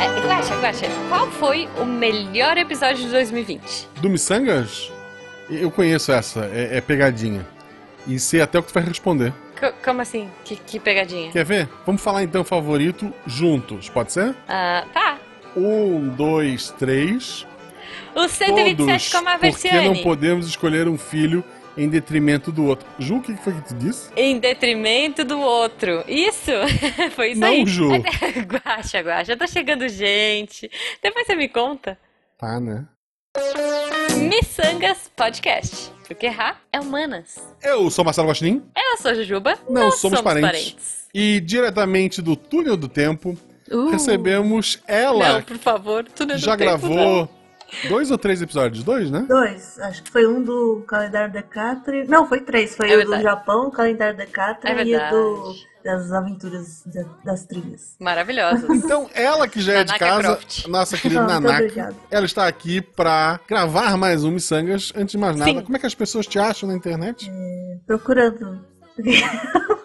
É, Guaxa, Guaxa, qual foi o melhor episódio de 2020? Do Missangas? Eu conheço essa, é, é pegadinha. E sei até o que tu vai responder. C como assim? Que, que, pegadinha? Quer ver? Vamos falar então favorito juntos, pode ser? Ah, tá. Um, dois, três. O 127 com a. Porque não podemos escolher um filho em detrimento do outro. Ju, o que foi que tu disse? Em detrimento do outro. Isso? foi isso não, aí? Não, Ju. guaxa, guaxa. Tá chegando gente. Depois você me conta. Tá, né? Missangas Podcast. Porque errar é humanas. Eu sou Marcelo Guaxinim. Eu sou Jujuba. Não Nós somos, somos parentes. parentes. E diretamente do Túnel do Tempo, uh. recebemos ela. Não, por favor, Túnel do já Tempo. Já gravou. Não. Dois ou três episódios? Dois, né? Dois. Acho que foi um do calendário Decatri. Não, foi três. Foi é o verdade. do Japão, o calendário Decatri é e o do das aventuras das trilhas. Maravilhosas. Então, ela que já é de casa, Croft. nossa querida Nanaka, ela está aqui para gravar mais um Missangas. Antes de mais nada, Sim. como é que as pessoas te acham na internet? É, procurando.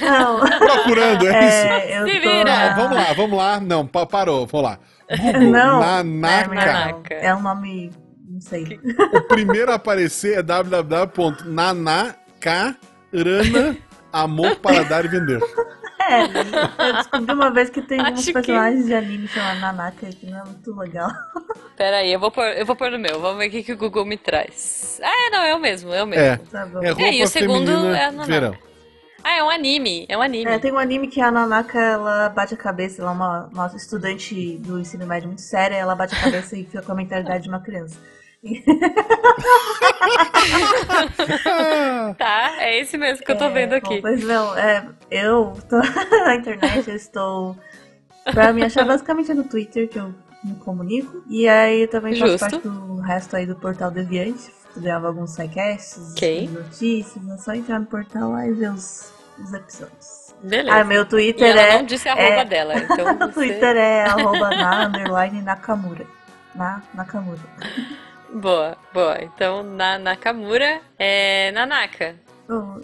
Não. Procurando, é, é isso? Se vira. Vamos lá, vamos lá. Não, parou, vamos lá. Google, não, Nanaka. É, Nanaka. é um nome, não sei. O primeiro a aparecer é www.nanakarana Amor para dar e vender. É, eu descobri uma vez que tem uns personagens que... de anime chamado Nanaka, que não é muito legal. Pera aí, eu vou pôr, eu vou pôr no meu, vamos ver o que, que o Google me traz. Ah, é, não, é o mesmo, é o mesmo. É, tá bom. é roupa é, e o segundo é a Nanaka. Verão. Ah, é um anime, é um anime. É, tem um anime que a Nanaka, ela bate a cabeça, ela é uma, uma estudante do ensino médio muito séria, ela bate a cabeça e fica com a mentalidade de uma criança. tá, é esse mesmo que eu tô é, vendo aqui. Bom, pois não, é, eu tô na internet, eu estou. Pra me achar basicamente é no Twitter que eu me comunico. E aí eu também faço parte do resto aí do portal Deviante. Gravo alguns sidecasts, okay. notícias, é só entrar no portal lá e ver os, os episódios. Beleza. Ah, meu Twitter ela é. não disse a arroba é, dela, então. O Twitter é arroba na underline Nakamura. Na Nakamura. Boa, boa. Então, na Nakamura é Nanaka. Oh.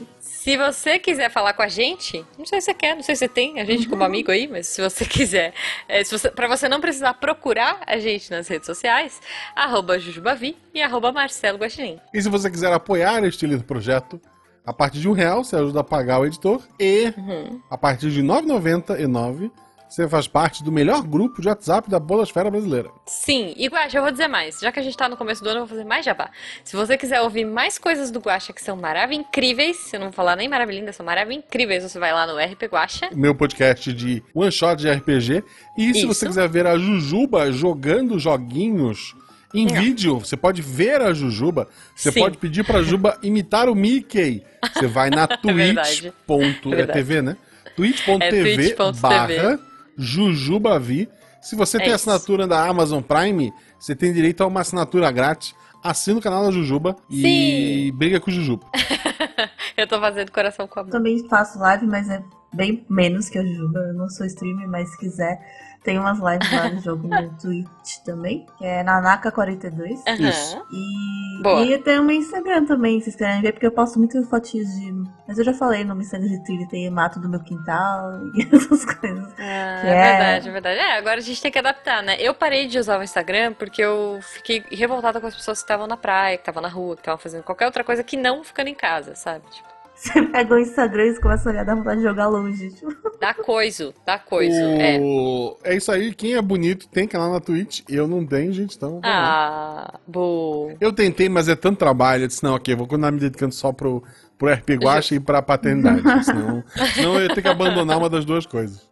Se você quiser falar com a gente, não sei se você quer, não sei se você tem a gente como amigo aí, mas se você quiser, é, se você, não precisar procurar a gente nas redes sociais, arroba Jujubavi e arroba Marcelo Guaxinim. E se você quiser apoiar este lindo projeto, a partir de um real você ajuda a pagar o editor e uhum. a partir de R$ 9,99 você faz parte do melhor grupo de WhatsApp da Bolosfera Brasileira. Sim, e Guaxa, eu vou dizer mais. Já que a gente tá no começo do ano, eu vou fazer mais jabá. Se você quiser ouvir mais coisas do Guaxa que são maravilhosas, incríveis, eu não vou falar nem maravilhinda, são maravilhosas, incríveis, você vai lá no RP Guaxa. Meu podcast de one shot de RPG. E se Isso. você quiser ver a Jujuba jogando joguinhos em vídeo, você pode ver a Jujuba. Você Sim. pode pedir pra Juba imitar o Mickey. Você vai na twitch. É, é TV, né? twitch.tv é barra Jujubavi. Se você é tem isso. assinatura da Amazon Prime, você tem direito a uma assinatura grátis. Assina o canal da Jujuba Sim. e briga com o Jujuba. eu tô fazendo coração com a mão. Também faço live, mas é bem menos que a Jujuba. Eu não sou streamer, mas se quiser, tem umas lives lá no jogo no Twitch também, que é Nanaka42. Isso. E, Boa. e tem o meu Instagram também, se vocês querem ver, porque eu posto muitas fotinhos de. Mas eu já falei no meu Instagram de trilha, tem mato do meu quintal e essas coisas. Ah, é, é verdade, é verdade. É, agora a gente tem que adaptar, né? Eu parei de usar o Instagram porque eu fiquei revoltada com as pessoas que estavam na praia, que estavam na rua, que estavam fazendo qualquer outra coisa que não ficando em casa, sabe? Tipo. Você pega o Instagram e começa a olhar, dá vontade de jogar longe. Tipo. Dá coisa, dá coisa, o... é. É isso aí, quem é bonito tem canal na Twitch. Eu não tenho, gente, então. Ah, boa. Eu tentei, mas é tanto trabalho. Eu disse, não, ok, vou continuar me dedicando só pro, pro RP Guacha e pra paternidade. senão, senão eu ia ter que abandonar uma das duas coisas.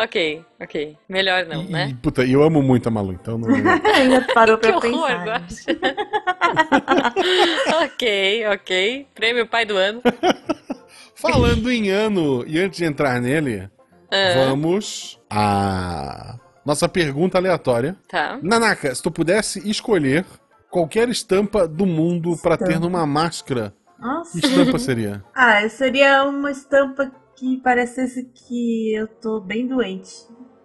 Ok, ok. Melhor não, e, né? Puta, eu amo muito a Malu, então não. Ainda parou pra que horror, pensar. ok, ok. Prêmio pai do ano. Falando em ano, e antes de entrar nele, ah. vamos a nossa pergunta aleatória. Tá. Nanaka, se tu pudesse escolher qualquer estampa do mundo para ter numa máscara, Nossa. que estampa seria? Ah, seria uma estampa que parecesse que eu tô bem doente.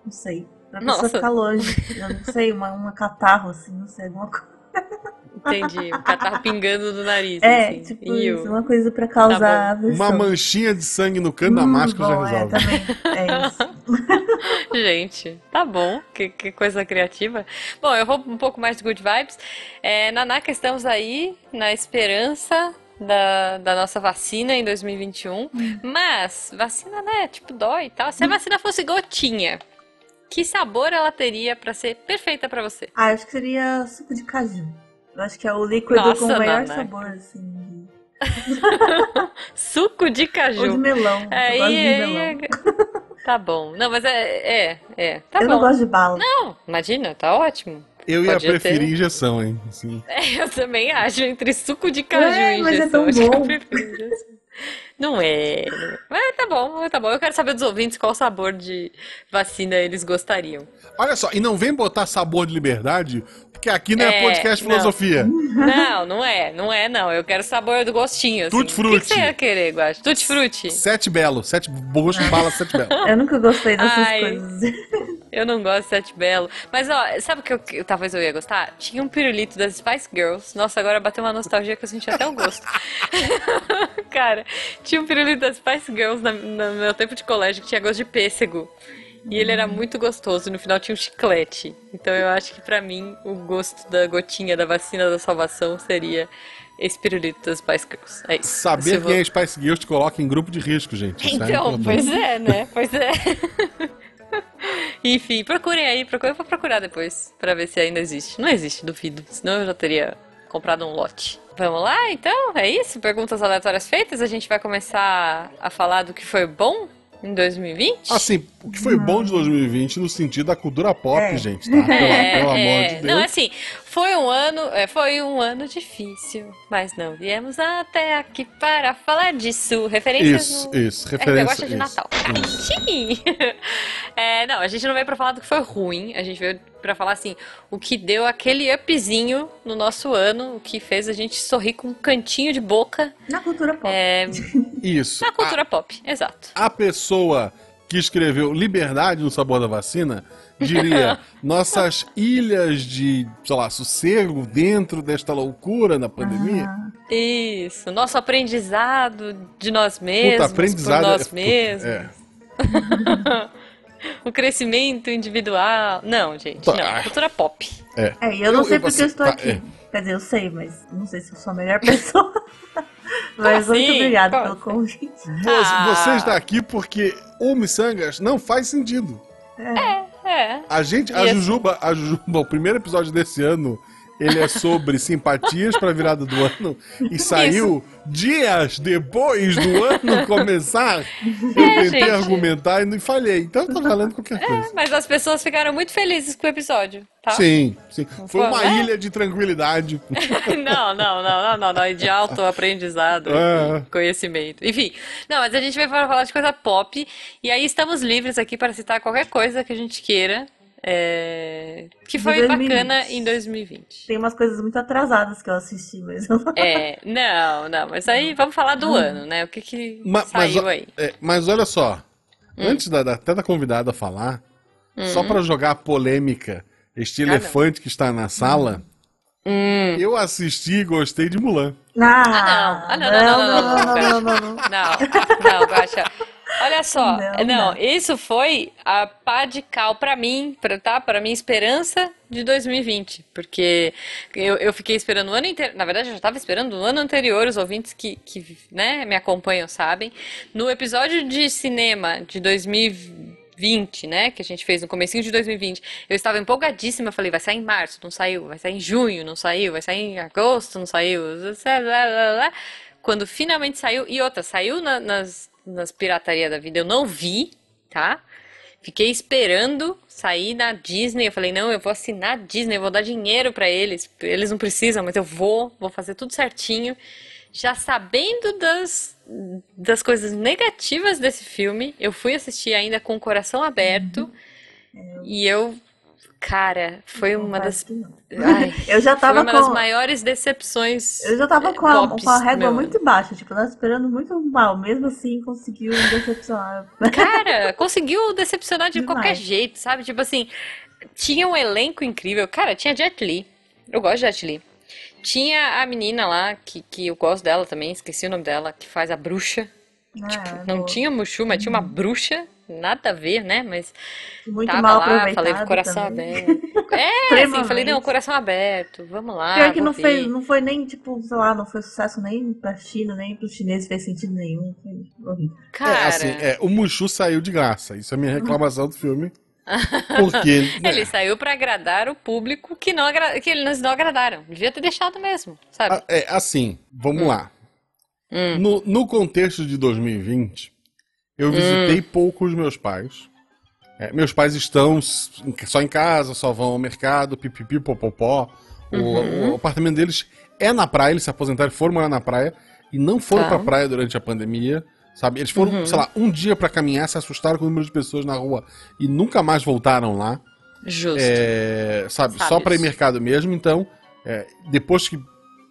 Não sei. Pra pessoa Nossa. ficar longe. Eu não sei, uma, uma catarro, assim, não sei, alguma coisa. Entendi. O catarro pingando do nariz. É, assim. tipo isso, uma coisa pra causar tá Uma manchinha de sangue no canto hum, da máscara bom, já resolve. É, também. É isso. gente, tá bom, que, que, coisa criativa. Bom, eu vou um pouco mais de good vibes. É, Nanaka, estamos aí na esperança da, da nossa vacina em 2021. Hum. Mas, vacina, né, tipo, dói e tal. Se a vacina fosse gotinha, que sabor ela teria para ser perfeita para você? Ah, acho que seria suco de caju. Eu acho que é o líquido Nossa, com o maior sabor, assim. suco de caju. Ou de melão. Aí, eu de melão. É... Tá bom. Não, mas é. É, é. Tá eu bom. não gosto de bala. Não, imagina, tá ótimo. Eu ia preferir ter... injeção, hein? Assim. É, eu também acho. Entre suco de caju é, e injeção, mas é tão bom. Não é. Mas tá bom, tá bom. Eu quero saber dos ouvintes qual sabor de vacina eles gostariam. Olha só, e não vem botar sabor de liberdade, porque aqui não é, é podcast filosofia. Não, não é, não é, não. Eu quero sabor do gostinho. Assim. Tutti frutti. O que, você ia querer, Guache? Tutti frutti. Sete belo, sete burros com bala, sete belo. Eu nunca gostei dessas Ai, coisas. Eu não gosto de sete belo. Mas, ó, sabe o que eu, talvez eu ia gostar? Tinha um pirulito das Spice Girls. Nossa, agora bateu uma nostalgia que eu senti até o gosto. Cara, tinha um pirulito das Spice Girls no meu tempo de colégio que tinha gosto de pêssego. E ele era muito gostoso. No final tinha um chiclete. Então eu acho que para mim o gosto da gotinha da vacina da salvação seria esse pirulito das Spice Girls. É isso. Saber quem é Spice Girls te coloca em grupo de risco, gente. É então, pois é, né? Pois é. Enfim, procurem aí, procurem, eu vou procurar depois para ver se ainda existe. Não existe, duvido. Senão eu já teria comprado um lote. Vamos lá, então? É isso? Perguntas aleatórias feitas. A gente vai começar a falar do que foi bom em 2020? Assim, o que foi bom de 2020 no sentido da cultura pop, é. gente, tá? Pelo, é, pelo amor é. de Deus. Não, assim, foi um ano, é, foi um ano difícil, mas não viemos até aqui para falar disso. Referências Isso, no... isso, referência. É, de Natal. Sim. é, não, a gente não veio para falar do que foi ruim, a gente veio para falar assim, o que deu aquele upzinho no nosso ano, o que fez a gente sorrir com um cantinho de boca. Na cultura pop. É... Isso. Na cultura a, pop, exato. A pessoa que escreveu Liberdade no Sabor da Vacina diria nossas ilhas de, sei lá, sossego dentro desta loucura na pandemia. Ah. Isso, nosso aprendizado de nós mesmos, Puta, aprendizado por nós é, mesmos. É. o crescimento individual. Não, gente, tá. não. Cultura pop. É, é eu não eu, sei eu, porque eu estou tá, aqui. É. Quer dizer, eu sei, mas não sei se eu sou a melhor pessoa. mas assim? muito obrigada pelo convite. Ah. Você está aqui porque o Missangas não faz sentido. É, é. A gente, a Jujuba, a Jujuba, o primeiro episódio desse ano ele é sobre simpatias para a virada do ano e saiu Isso. dias depois do ano começar. Eu é, tentei gente. argumentar e falhei. Então eu tô falando qualquer é, coisa. Mas as pessoas ficaram muito felizes com o episódio, tá? Sim, sim. Foi uma é? ilha de tranquilidade. não, não, não, não, não, não. De alto aprendizado, é. conhecimento. Enfim, não, mas a gente vai falar de coisa pop. E aí estamos livres aqui para citar qualquer coisa que a gente queira. É... Que foi bacana em 2020. Tem umas coisas muito atrasadas que eu assisti, mas eu É, não, não, mas aí vamos falar do hum. ano, né? O que que Ma saiu mas, aí? É, mas olha só, hum. antes da, até da convidada falar, hum. só para jogar a polêmica, este ah, elefante não. que está na sala, hum. eu assisti e gostei de Mulan. Ah, ah não. Ah, não, não, não, não, não, não, não, não, não, não, não, não, não, Olha só, não, não, isso foi a pá de cal para mim, pra, tá? Para minha esperança de 2020, porque eu, eu fiquei esperando o ano inteiro, na verdade eu já estava esperando o ano anterior, os ouvintes que, que né, me acompanham sabem. No episódio de cinema de 2020, né, que a gente fez no comecinho de 2020, eu estava empolgadíssima, falei, vai sair em março, não saiu, vai sair em junho, não saiu, vai sair em agosto, não saiu, quando finalmente saiu, e outra, saiu na, nas nas pirataria da vida, eu não vi, tá? Fiquei esperando sair na Disney. Eu falei, não, eu vou assinar a Disney, eu vou dar dinheiro para eles. Eles não precisam, mas eu vou, vou fazer tudo certinho. Já sabendo das, das coisas negativas desse filme, eu fui assistir ainda com o coração aberto. Uhum. E eu Cara, foi uma das. Ai, eu já tava foi uma com... das maiores decepções. Eu já tava com a, com a régua muito baixa, tipo, tava esperando muito mal. Mesmo assim, conseguiu decepcionar. Cara, conseguiu decepcionar de Demais. qualquer jeito, sabe? Tipo assim, tinha um elenco incrível. Cara, tinha Jet Li. Eu gosto de Jet Li. Tinha a menina lá, que, que eu gosto dela também, esqueci o nome dela, que faz a bruxa. Ah, tipo, não tinha Mushu, mas tinha uma bruxa nada a ver, né? Mas Muito tava mal lá, falei com o coração também. aberto. É, assim, falei, não, coração aberto, vamos lá. Pior que não, fez, não foi nem, tipo, sei lá, não foi sucesso nem pra China, nem pros chineses, fez sentido nenhum. Foi horrível. Cara, É, assim, é, o Mushu saiu de graça. Isso é a minha reclamação do filme. Porque. ele saiu pra agradar o público que, não agra... que eles não agradaram. Devia ter deixado mesmo, sabe? Ah, É, assim, vamos Hum. lá. Hum. No, no contexto de 2020, eu visitei pouco os meus pais. É, meus pais estão só em casa, só vão ao mercado, pipipi, popopó. O, Uhum. o apartamento deles é na praia, eles se aposentaram, foram morar na praia e não foram Tá. pra praia durante a pandemia. Sabe? Eles foram, Uhum. sei lá, um dia pra caminhar, se assustaram com o número de pessoas na rua e nunca mais voltaram lá. Justo. É, sabe, só Sábios. para ir mercado mesmo. Então, é, depois que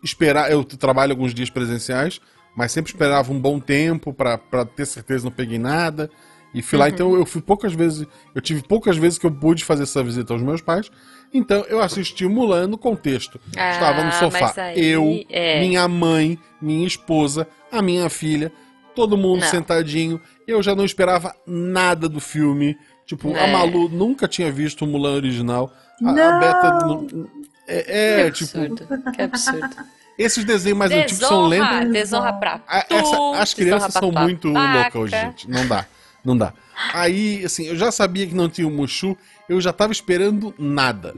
esperar, eu trabalho alguns dias presenciais, mas sempre esperava um bom tempo para ter certeza que não peguei nada. E fui lá, Uhum. então eu fui poucas vezes, eu tive poucas vezes que eu pude fazer essa visita aos meus pais. Então eu assisti o Mulan no contexto. Ah, Estava no sofá. aí, eu, é. minha mãe, minha esposa, a minha filha, todo mundo Não. sentadinho. Eu já não esperava nada do filme. Tipo, a É. Malu nunca tinha visto o Mulan original. A, a Não! Beta. não- É, é, que tipo, absurdo. Que absurdo. Esses desenhos mais antigos são Desonra, lentos. desonra pra tu, essa- as crianças desonra são muito loucas gente. Não dá. Não dá. Aí, assim, eu já sabia que não tinha o Mushu, eu já tava esperando nada.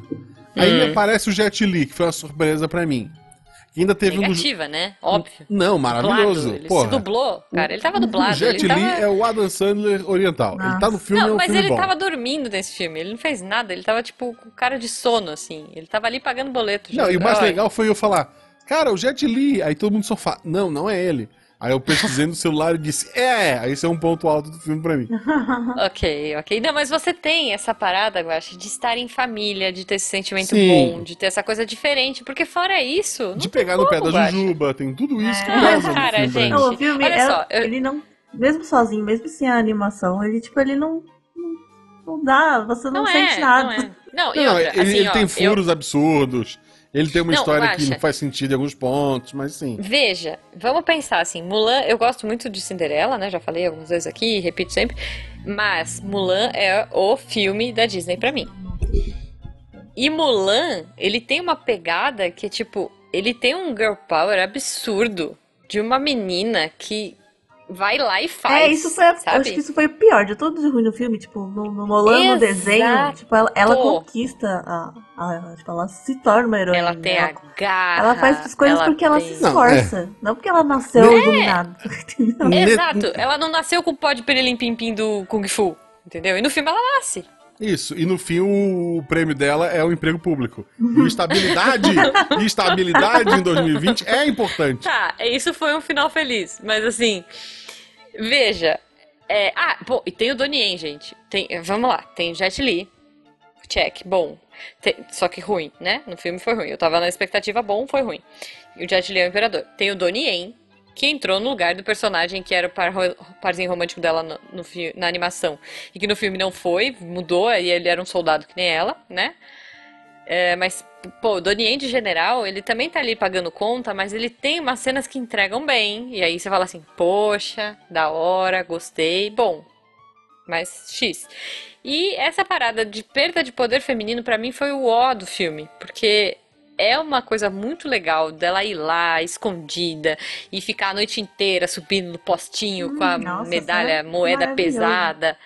Aí Hum. aparece o Jet Li, que foi uma surpresa pra mim. Que ainda teve um. Negativa, né? Óbvio. Não, maravilhoso. Dublado, ele Porra. se dublou, cara. Ele tava O dublado. Jet ele Li tava... é o Adam Sandler oriental. Ele tá no filme, é Não, um mas filme ele bom. tava dormindo nesse filme. Ele não fez nada. Ele tava, tipo, com cara de sono, assim. Ele tava ali pagando boleto. Não, e o mais legal foi eu falar, cara, o Jet Li. Aí todo mundo no sofá. Não, não é ele. Aí eu pesquisei no celular e disse, é, aí isso é um ponto alto do filme pra mim. Ok, ok. Não, mas você tem essa parada, eu acho, de estar em família, de ter esse sentimento Sim. bom, de ter essa coisa diferente. Porque fora isso. não De pegar no pé da. Jujuba, tem tudo isso que É. pesa no Cara, filme gente. Não, o filme, olha é- só, eu- ele não. Mesmo sozinho, mesmo sem a animação, ele, tipo, ele não. Não, não dá, você não, Não sente é, nada. não é. Não, e Não, outra, ele, assim, ele ó, tem eu- furos absurdos. Ele tem uma Não, história que não faz sentido em alguns pontos, mas sim. Veja, vamos pensar assim, Mulan, eu gosto muito de Cinderela, né? Já falei algumas vezes aqui, repito sempre, mas Mulan é o filme da Disney pra mim. E Mulan, ele tem uma pegada que é tipo, ele tem um girl power absurdo de uma menina que vai lá e faz. É, isso foi. a- sabe? Acho que isso foi o pior de tudo de ruim no filme. Tipo, no, no no desenho, tipo, ela, ela conquista a, a- Tipo, ela se torna uma heroína. Ela tem a ela, garra. ela faz as coisas ela porque ela tem- se Não, esforça. Não, porque ela nasceu É. iluminada. Exato, ela não nasceu com o pó de perilim pim pim do Kung Fu, entendeu? E no filme ela nasce. Isso, e no fim o prêmio dela é o emprego público. E estabilidade, e estabilidade em 2020 é importante. Tá, isso foi um final feliz, mas assim, veja, é, ah, pô, e tem o Donnie Yen, gente, tem, vamos lá, tem o Jet Li, check, bom, Tem- só que ruim, né, no filme foi ruim, eu tava na expectativa bom, foi ruim, e o Jet Li é o imperador, tem o Donnie Yen, que entrou no lugar do personagem que era o par, parzinho romântico dela no, no na animação, e que no filme não foi, mudou, e ele era um soldado que nem ela, né, é, mas, pô, o Donnie de general, ele também tá ali pagando conta, mas ele tem umas cenas que entregam bem. E aí você fala assim, poxa, da hora, gostei, bom. Mas X. E essa parada de perda de poder feminino pra mim foi o ó do filme, porque é uma coisa muito legal dela ir lá escondida e ficar a noite inteira subindo no postinho com a Hum, nossa, medalha, é moeda pesada.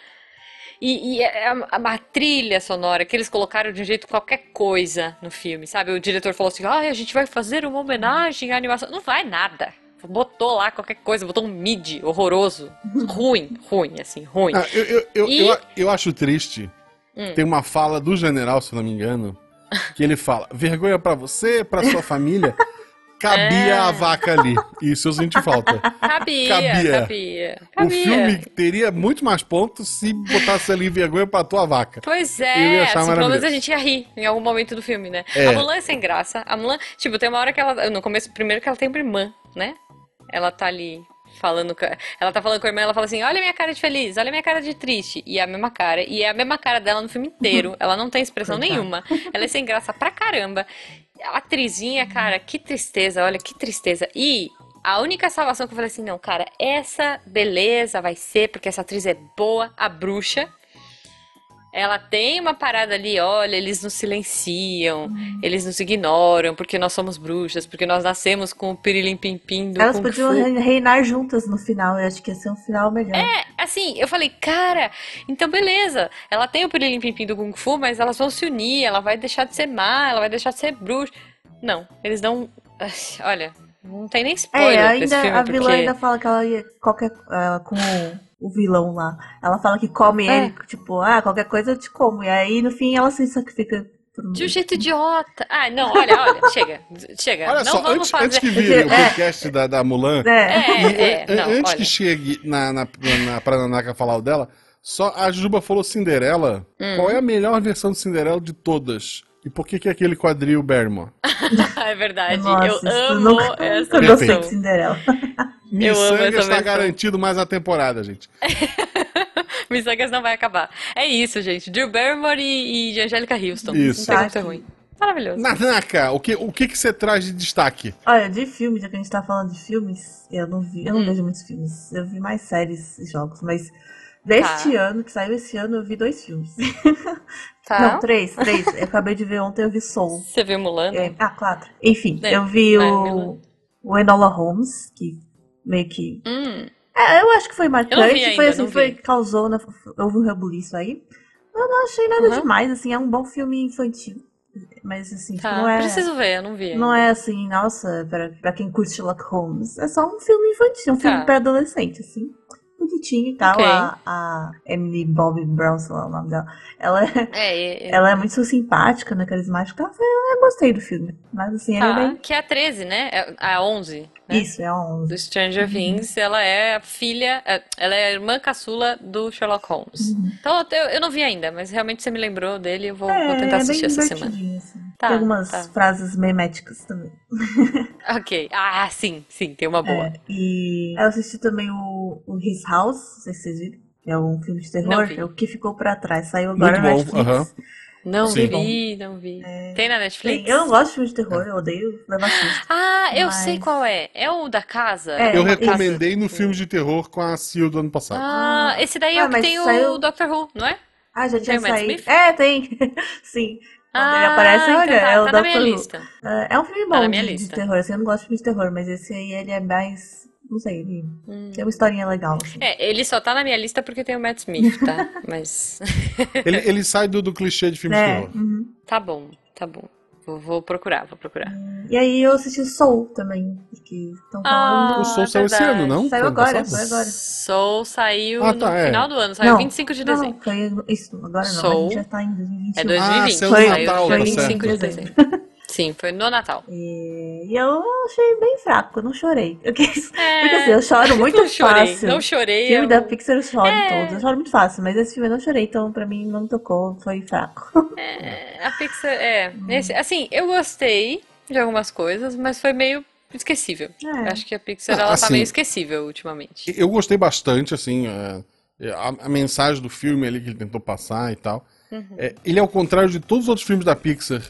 E, e é a, a- a trilha sonora que eles colocaram de um jeito qualquer coisa no filme, sabe? O diretor falou assim: ah, a gente vai fazer uma homenagem à animação. Não vai nada. Botou lá qualquer coisa, botou um mid horroroso. Ruim, ruim, assim, ruim. Ah, eu, eu, E- eu, eu acho triste. Hum. Tem uma fala do general, se não me engano, que ele fala: vergonha pra você, pra sua família. Cabia É. a vaca ali. Isso eu senti falta. Cabia, cabia. cabia. O filme teria muito mais pontos se botasse ali vergonha pra tua vaca. Pois Eu ia é, achar assim, pelo menos a gente ia rir em algum momento do filme, né? É. A Mulan é sem graça. A Mulan, tipo, tem uma hora que ela. No começo, primeiro que ela tem uma irmã, né? Ela tá ali falando. com- Ela tá falando com a irmã, ela fala assim: olha minha cara de feliz, olha minha cara de triste. E é a mesma cara. E é a mesma cara dela no filme inteiro. Ela não tem expressão nenhuma. Ela é sem graça pra caramba. A atrizinha, cara, que tristeza, olha que tristeza. E a única salvação que eu falei assim, não, cara, essa beleza vai ser, porque essa atriz é boa, a bruxa. Ela tem uma parada ali, olha, eles nos silenciam, hum. eles nos ignoram, porque nós somos bruxas, porque nós nascemos com o pirilim pim do Elas Kung podiam Fu. reinar juntas no final, eu acho que ia ser um final melhor. É, assim, eu falei, cara, então beleza, ela tem o pirilim pim do Kung Fu, mas elas vão se unir, ela vai deixar de ser má, ela vai deixar de ser bruxa. Não, eles dão, olha, não tem nem spoiler é, ainda, filme, A vilã porque... ainda fala que ela ia qualquer, uh, com o vilão lá. Ela fala que come é. ele, tipo, ah, qualquer coisa eu te como. E aí, no fim, ela se sacrifica de um jeito idiota. Ah, não, olha, olha, chega, chega. Olha não só, vamos antes, fazer... antes que vire o podcast é. da, da Mulan, é. É, é, não, antes olha. que chegue na, na, na, pra Nanaka falar o dela, só a Juba falou Cinderela. Hum. Qual é a melhor versão de Cinderela de todas? E por que que é aquele quadril Berman? é verdade, Nossa, eu amo nunca, essa eu versão. de Cinderela. Missangas está garantido mais a temporada, gente. Missangas não vai acabar. É isso, gente. Drew Barrymore e, e Angélica Houston. Isso. Não tem ruim. Maravilhoso. Nanaka, o que, o que, que você traz de destaque? Olha, de filmes, já que a gente tá falando de filmes, eu não vi, eu não hum. vejo muitos filmes. Eu vi mais séries e jogos, mas deste tá. ano, que saiu esse ano, eu vi dois filmes. Tá. Não, três, três. Eu acabei de ver ontem, eu vi Soul. Você viu Mulan? É, ah, quatro. Enfim, é. eu vi é, o, o Enola Holmes, que meio que. Hum. É, eu acho que foi marcante. Ainda, foi assim, foi, causou, né, houve um rebuliço aí. Eu não achei nada uhum. demais, assim, é um bom filme infantil. Mas assim, tipo, tá, não é. Preciso ver, eu não vi. Ainda. Não é assim, nossa, pra, pra quem curte Sherlock Holmes. É só um filme infantil, um tá. filme pra adolescente, assim bonitinha e tal. Okay. A, a Emily Bobby Brown, sei lá o nome dela. Ela é, é, é, ela é muito simpática, né? Carismática. Eu, eu gostei do filme. Mas assim, ah, bem... Que é a 13, né? É a 11. Né? Isso, é a 11. Do Stranger uhum. Things. Ela é a filha... É, ela é a irmã caçula do Sherlock Holmes. Uhum. Então eu, eu não vi ainda, mas realmente você me lembrou dele. Eu vou, é, vou tentar assistir essa semana. Assim. Tá, tem algumas tá. frases meméticas também. ok. Ah, sim, sim, tem uma boa. É, e eu assisti também o, o His House, não sei se vocês viram. É um filme de terror. É o que ficou pra trás. Saiu agora na Netflix. Uhum. Não Sim. vi, não vi. É... Tem na Netflix? Tem. Eu não gosto de filme de terror, eu odeio levar susto. Ah, eu mas... sei qual é. É o da casa? É, eu recomendei no filme de terror com a Sil do ano passado. Ah, esse daí é ah, o que tem saiu... o Doctor Who, não é? Ah, já tinha saído. É, tem. Sim. Ah, ele aparece olha, é tá, o tá na minha lista. É, é um filme tá bom tá de, de, terror, assim, eu não gosto de filme de terror, mas esse aí ele é mais. Não sei, ele hum. tem uma historinha legal. Assim. É, ele só tá na minha lista porque tem o Matt Smith, tá? mas. ele, ele sai do, do clichê de filme é, de terror. Uhum. Tá bom, tá bom. Vou, vou, procurar, vou procurar. E aí eu assisti Soul também, porque estão falando. Ah, o Soul saiu esse ano, não? Saiu agora, foi agora. Soul saiu ah, tá, no é. final do ano, saiu não, 25 de dezembro. Não, foi isso, agora não, Soul. a gente já tá em 2021. É 2020, ah, saiu, foi, Natal, 25 tá de dezembro. Sim, foi no Natal. E, e eu achei bem fraco, não chorei. Eu quis, é... Porque assim, eu choro muito não chorei, fácil. Não chorei. O filme eu... da Pixar eu choro é... todos. Eu choro muito fácil, mas esse filme eu não chorei, então pra mim não tocou, foi fraco. É, a Pixar, é. Hum. Esse, assim, eu gostei de algumas coisas, mas foi meio esquecível. É. Acho que a Pixar ela tá assim, tá meio esquecível ultimamente. Eu gostei bastante, assim, a, a, a, mensagem do filme ali que ele tentou passar e tal. Uhum. É, ele é ao contrário de todos os outros filmes da Pixar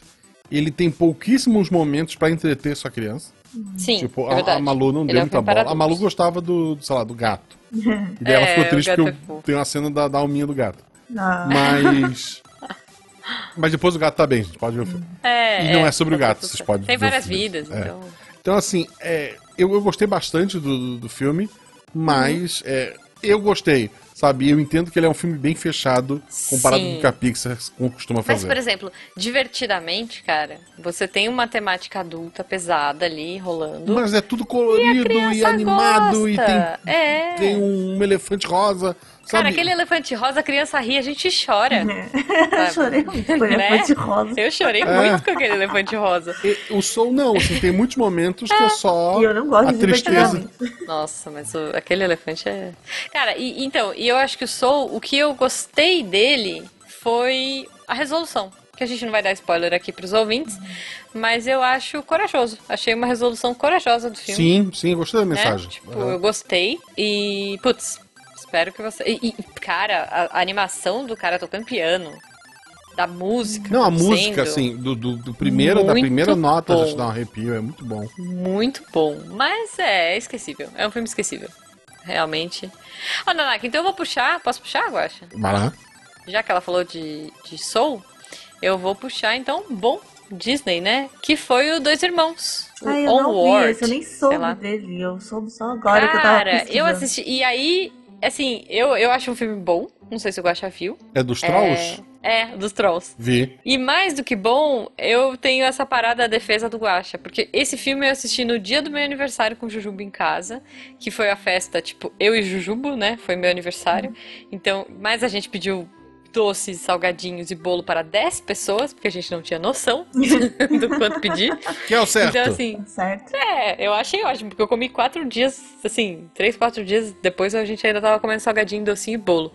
ele tem pouquíssimos momentos para entreter sua criança. Sim, tipo, é a, a, Malu não ele deu é muita bola. A Malu gostava do, sei lá, do gato. E daí ela é, ficou triste porque é tem uma cena da, da alminha do gato. Ah. Mas. Mas depois o gato tá bem, gente pode ver o filme. É, e não é, sobre o gato, vocês podem Tem várias vidas, é. então. Então, assim, é, eu, eu gostei bastante do, do filme, mas uhum. eu gostei sabe? Eu entendo que ele é um filme bem fechado comparado Sim. com o que a Pixar costuma fazer. Mas, por exemplo, divertidamente, cara, você tem uma temática adulta pesada ali rolando. Mas é tudo colorido e, e animado gosta. e tem, é. tem um elefante rosa. Cara, aquele elefante rosa, a criança ri, a gente chora. eu chorei muito com o né? elefante rosa. Eu chorei é. muito com aquele elefante rosa. E, o som não, assim, tem muitos momentos que é só e eu não gosto a de tristeza. Nossa, mas o, aquele elefante é... Cara, e, então, e eu acho que o Soul, o que eu gostei dele foi a resolução. Que a gente não vai dar spoiler aqui pros ouvintes, mas eu acho corajoso. Achei uma resolução corajosa do filme. Sim, sim, gostei da né? mensagem. Né? Tipo, uhum. eu gostei. E, putz, Espero que você. E, e cara, a, a, animação do cara tocando piano. da música. Não, a música, assim, do, do, do primeiro, da primeira nota bom. já te dá um arrepio, é muito bom. Muito bom. Mas é, é esquecível. É um filme esquecível. Realmente. Ó, Nanaka, então eu vou puxar. Posso puxar, Guaxa? Vai lá. Já que ela falou de, de Soul, eu vou puxar então bom Disney, né? Que foi o Dois Irmãos. O Ai, eu não Onward, vi esse, eu nem soube dele. Eu soube só agora que eu tava Cara, eu assisti. E aí, assim, eu, eu acho um filme bom. Não sei se o Guaxa viu. É dos Trolls? É, é, dos Trolls. Vi. E mais do que bom, eu tenho essa parada da defesa do Guaxa, porque esse filme eu assisti no dia do meu aniversário com o Jujubo em casa, que foi a festa, tipo, eu e Jujubo, né? Foi meu aniversário. Então, mas a gente pediu doces, salgadinhos e bolo para 10 pessoas, porque a gente não tinha noção do quanto pedir. Que é o certo. Então, assim, Certo? é, eu achei ótimo, porque eu comi quatro dias, assim, três, quatro dias depois a gente ainda tava comendo salgadinho, docinho e bolo.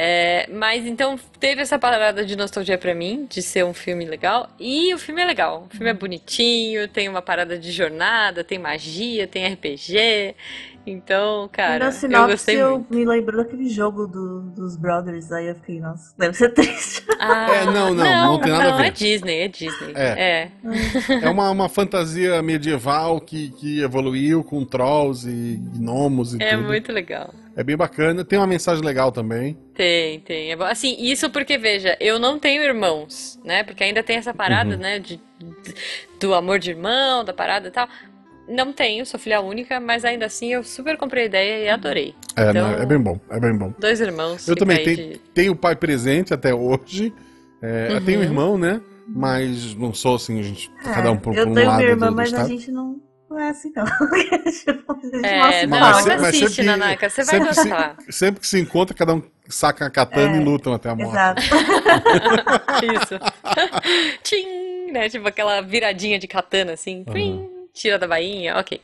É, mas então teve essa parada de nostalgia pra mim, de ser um filme legal. E o filme é legal. O filme é bonitinho, tem uma parada de jornada, tem magia, tem RPG. Então, cara, Na eu sinopse gostei eu, muito. me lembrou daquele jogo do- dos Brothers, aí eu fiquei, nossa, deve ser triste. Ah, É, não, não, não tem nada a não, ver. é Disney, é Disney. É. é. É uma, uma fantasia medieval que, que evoluiu com trolls e gnomos e É tudo. muito legal. É bem bacana. Tem uma mensagem legal também. Tem, tem. É bom. Assim, isso porque, veja, eu não tenho irmãos, né? Porque ainda tem essa parada, Uhum. né? De, de- do amor de irmão, da parada e tal. Não tenho, sou filha única, mas ainda assim eu super comprei a ideia e adorei. É, Então, é bem bom, é bem bom. Dois irmãos. Eu também tenho, de- tenho o pai presente até hoje. É, Eu tenho um Uhum. irmão, né? Mas não sou assim, a gente, cada um por, por É, eu um tenho lado minha irmã, do, do mas a estado. gente não, não é assim, não. a gente É, não Mas mas assiste, sempre- Nanaka, você vai sempre se- gostar. Sempre que se encontra, cada um saca a katana É, e lutam até a morte. Exato. Isso. Tchim, né? Tipo aquela viradinha de katana, assim. Plim, tira da bainha, ok.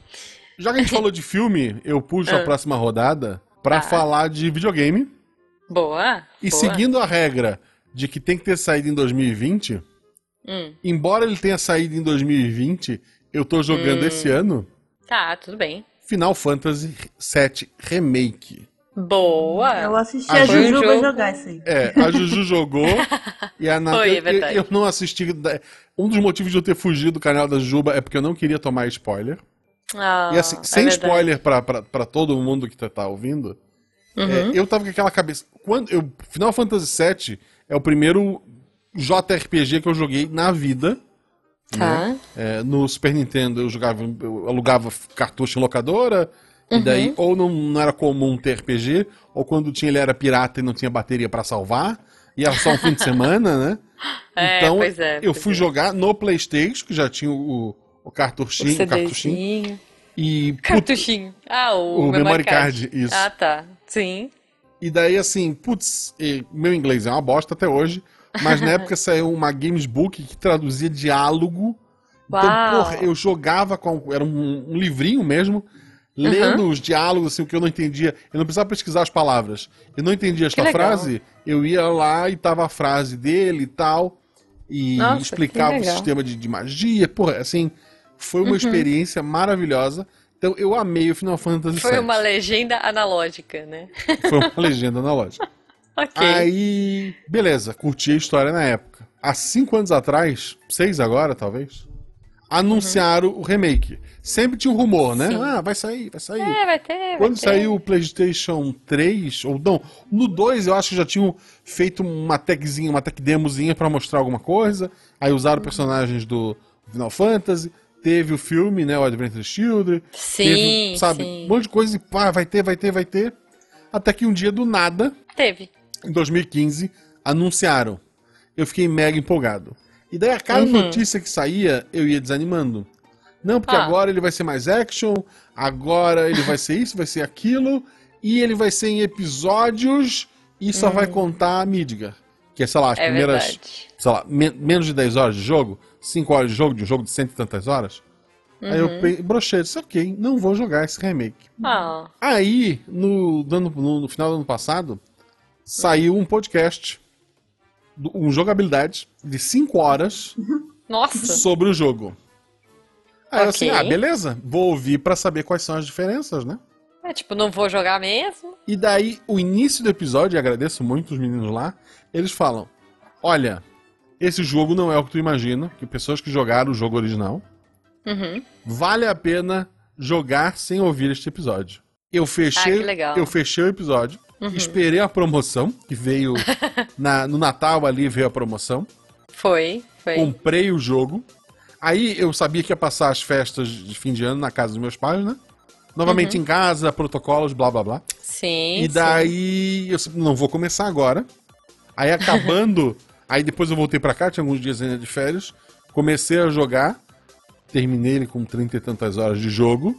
Já que a gente falou de filme, eu puxo a Ah. próxima rodada pra Tá. falar de videogame. Boa. E boa. seguindo a regra de que tem que ter saído em 2020, Hum, embora ele tenha saído em 2020, eu tô jogando Hum. esse ano tá, tudo bem. Final Fantasy VII Remake. Boa. Eu assisti Ah, a um Jujuba jogo. jogar isso aí. É, a Juju jogou e a Nath. Foi, é eu- eu, verdade. eu não assisti. Um dos motivos de eu ter fugido do canal da Juba é porque eu não queria tomar spoiler. Ah, e assim, é sem verdade. spoiler pra, pra, pra todo mundo que tá, tá ouvindo, Uhum. é, eu tava com aquela cabeça. Quando eu, Final Fantasy VII é o primeiro JRPG que eu joguei na vida. Tá. né? É, no Super Nintendo eu jogava, eu alugava cartucho em locadora. E daí, Uhum. ou não, não era comum ter RPG, ou quando tinha ele era pirata e não tinha bateria pra salvar. E era só um fim de semana, né? É, então, pois é, eu fui é. jogar no Playstation, que já tinha o, o O cartuchinho, cartuchinho. CDzinho. E, put- Cartuchinho. Ah, o, O memory card. card, isso. Ah, tá. Sim. e daí, assim, putz, meu inglês é uma bosta até hoje. Mas na época saiu uma Games Book que traduzia diálogo. Então, Uau. porra, eu jogava com. Era um, um livrinho mesmo, lendo os diálogos, assim, o que eu não entendia. Eu não precisava pesquisar as palavras. Eu não entendia esta frase, eu ia lá e tava a frase dele e tal. E Nossa, explicava o. Uhum. sistema de, de magia. Porra, assim, foi uma experiência maravilhosa. Então eu amei o Final Fantasy Foi VII. uma legenda analógica, né? Foi uma legenda analógica. Ok. Aí, beleza, curti a história na época. Há cinco anos atrás, seis agora, talvez, anunciaram o remake. Sempre tinha um rumor, né? Sim. Ah, vai sair, vai sair. É, vai ter. vai Quando ter. saiu o PlayStation 3, ou não, no 2 eu acho que já tinham feito uma techzinha, uma tech demozinha pra mostrar alguma coisa. Aí usaram personagens do Final Fantasy. Teve o filme, né? O Adventure Children. Sim, teve, sabe, sim. um monte de coisa e pá, vai ter, vai ter, vai ter. Até que um dia do nada, Teve. em 2015, anunciaram. Eu fiquei mega empolgado. E daí a cada Uhum. notícia que saía, eu ia desanimando. Não, porque Ah. agora ele vai ser mais action, agora ele vai ser isso, vai ser aquilo, e ele vai ser em episódios e só vai contar a Midgar. Que é, sei lá, as Uhum. É primeiras, verdade. sei lá, men- menos de 10 horas de jogo, 5 horas de jogo, de um jogo de cento e tantas horas. Aí Uhum. eu pe- brochei, disse, ok, não vou jogar esse remake. Ah, Aí, no, no, no final do ano passado, saiu um podcast, um jogabilidade de 5 horas nossa. sobre o jogo. Aí eu assim, ah, beleza, vou ouvir pra saber quais são as diferenças, né? É tipo, não vou jogar mesmo. E daí, o início do episódio, e agradeço muito os meninos lá, eles falam: olha, esse jogo não é o que tu imagina, que pessoas que jogaram o jogo original, Uhum. vale a pena jogar sem ouvir este episódio. Eu fechei, Ah, que legal. eu fechei o episódio, esperei a promoção, que veio na- no Natal ali veio a promoção, Foi, foi. comprei o jogo. Aí eu sabia que ia passar as festas de fim de ano na casa dos meus pais, né? Novamente em casa, protocolos, blá blá blá. Sim. E daí eu sempre, não vou começar agora. Aí acabando, aí depois eu voltei pra cá, tinha alguns dias ainda de férias, comecei a jogar, terminei ele com trinta e tantas horas de jogo.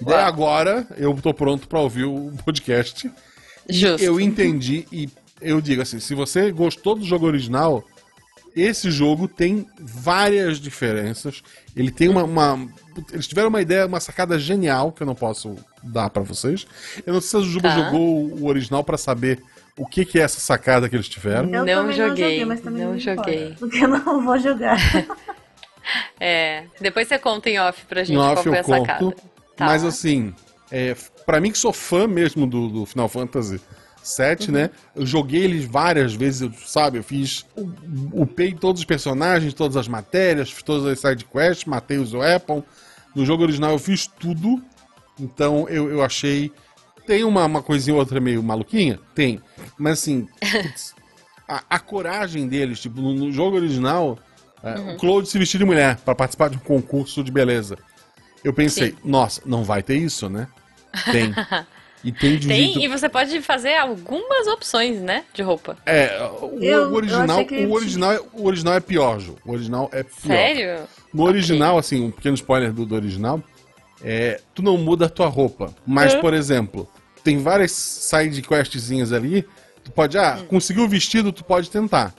E daí agora eu tô pronto pra ouvir o podcast. Justo. Eu entendi e eu digo assim, se você gostou do jogo original, esse jogo tem várias diferenças. Ele tem uma, uma- eles tiveram uma ideia, uma sacada genial que eu não posso dar pra vocês. Eu não sei se a Juba Tá. jogou o original pra saber o que, que é essa sacada que eles tiveram. Eu Não joguei, mas também não importa, joguei. Porque eu não vou jogar. É. Depois você conta em off pra gente qual off foi eu a sacada. Tá. Mas assim, é, para mim que sou fã mesmo do, do Final Fantasy VII, Uhum. né? Eu joguei eles várias vezes, eu, sabe? Eu fiz. Upei todos os personagens, todas as matérias, fiz todas as sidequests, matei os weapon. No jogo original eu fiz tudo. Então eu, eu achei. Tem uma, uma coisinha ou outra meio maluquinha? Tem. Mas assim. a, a coragem deles, tipo, no, no jogo original, é, Uhum. o Claude se vestir de mulher pra participar de um concurso de beleza. Eu pensei, Sim. nossa, não vai ter isso, né? Tem. E tem de um Tem, jeito. e você pode fazer algumas opções, né? De roupa. É, o, Eu- o original, o original, é- o original é pior, Ju. O original é pior. Sério? No original, assim, um pequeno spoiler do, do original, é, tu não muda a tua roupa. Mas, Hã? por exemplo, tem várias side questzinhas ali, tu pode, ah, conseguiu o vestido, tu pode tentar.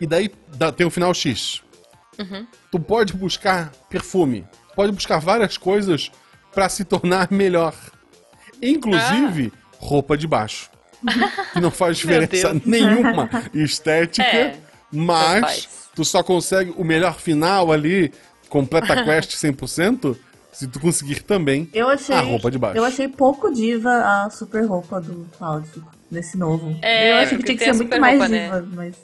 E daí dá- tem o final X. Tu pode buscar perfume, pode buscar várias coisas pra se tornar melhor. Inclusive, roupa de baixo. Que não faz diferença nenhuma estética, É, mas tu só consegue o melhor final ali, completa a quest 100%, se tu conseguir também Eu achei. a roupa de baixo. Eu achei pouco diva a super roupa do Cloud, nesse novo. É, eu achei que tinha que ser a muito mais roupa, né? diva, mas.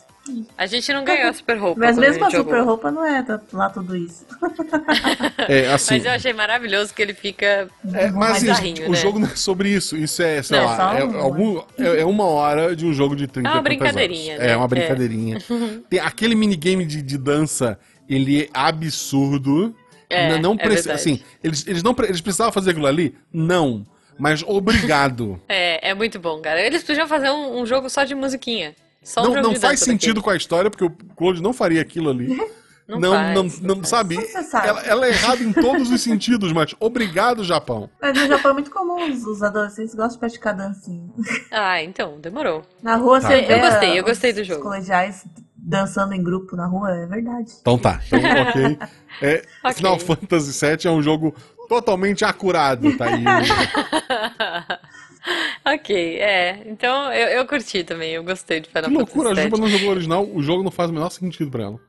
A gente não ganhou a super roupa. Mas mesmo a super jogou. roupa não é lá tudo isso. É, assim, Mas eu achei maravilhoso que ele fica é, mas assim, bizarrinho, o né? jogo não é sobre isso. Isso é, sei Não, lá, só é, um- algum, é, é uma hora de um jogo de 30 É uma brincadeirinha, né? É uma É. brincadeirinha. Tem aquele minigame de, de dança, ele é absurdo. É, não, não é preci- assim, eles, eles, não, eles precisavam fazer aquilo ali? Não. Mas obrigado. É, é muito bom, cara. Eles podiam fazer um, um jogo só de musiquinha. Só não não faz sentido com a história, porque o Claude não faria aquilo ali. Não não, faz, não, não não sabe? Sabe. Ela, ela é errada em todos os sentidos, mas obrigado, Japão. Mas no Japão é muito comum os, os adolescentes gostam de praticar dancinha. Ah, então, demorou. Na rua Tá. você Eu vê gostei, eu os- gostei do os jogo. colegiais dançando em grupo na rua, é verdade. Então tá, então ok. É, Ok. Final Fantasy VII é um jogo totalmente acurado, tá aí. ok, é. Então eu, eu curti também, eu gostei de Final Que loucura, a Fantasy Juba não jogou o original, o jogo não faz o menor sentido pra ela.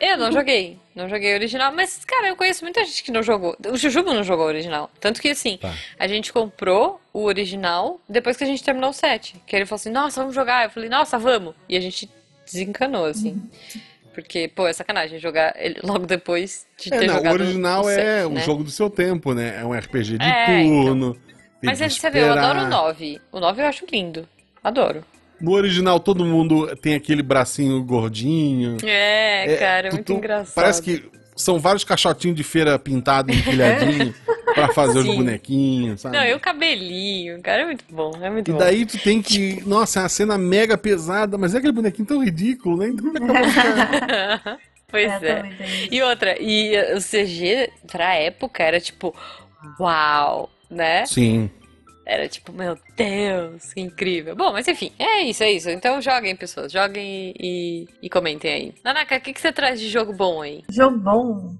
É. Eu não joguei, não joguei o original, mas, cara, eu conheço muita gente que não jogou. O Jujubo não jogou o original. Tanto que, assim, Tá. a gente comprou o original depois que a gente terminou o set. Que ele falou assim, nossa, vamos jogar. Eu falei, nossa, vamos. E a gente desencanou, assim. Porque, pô, é sacanagem jogar ele logo depois de É, ter não, o jogado original o é set, um né? jogo do seu tempo, né? É um RPG de É, então. turno. tem Mas aí você vê, eu adoro o 9. O 9 eu acho lindo. Adoro. No original, todo mundo tem aquele bracinho gordinho. É, cara, é tu- muito tu- engraçado. Parece que são vários caixotinhos de feira pintados, empilhadinho, pra fazer os Sim. bonequinhos, sabe? Não, e o cabelinho, cara, é muito bom, é muito E bom. daí tu tem que. Nossa, é uma cena mega pesada, mas é aquele bonequinho tão ridículo, né? Então acabou Pois É, é. E outra, e o CG pra época era tipo, uau, né? Sim. Era tipo, meu Deus, que incrível. Bom, mas enfim, é isso, é isso. Então joguem, pessoas, joguem e, e comentem aí. Nanaka, o que, que você traz de jogo bom aí? Jogo bom.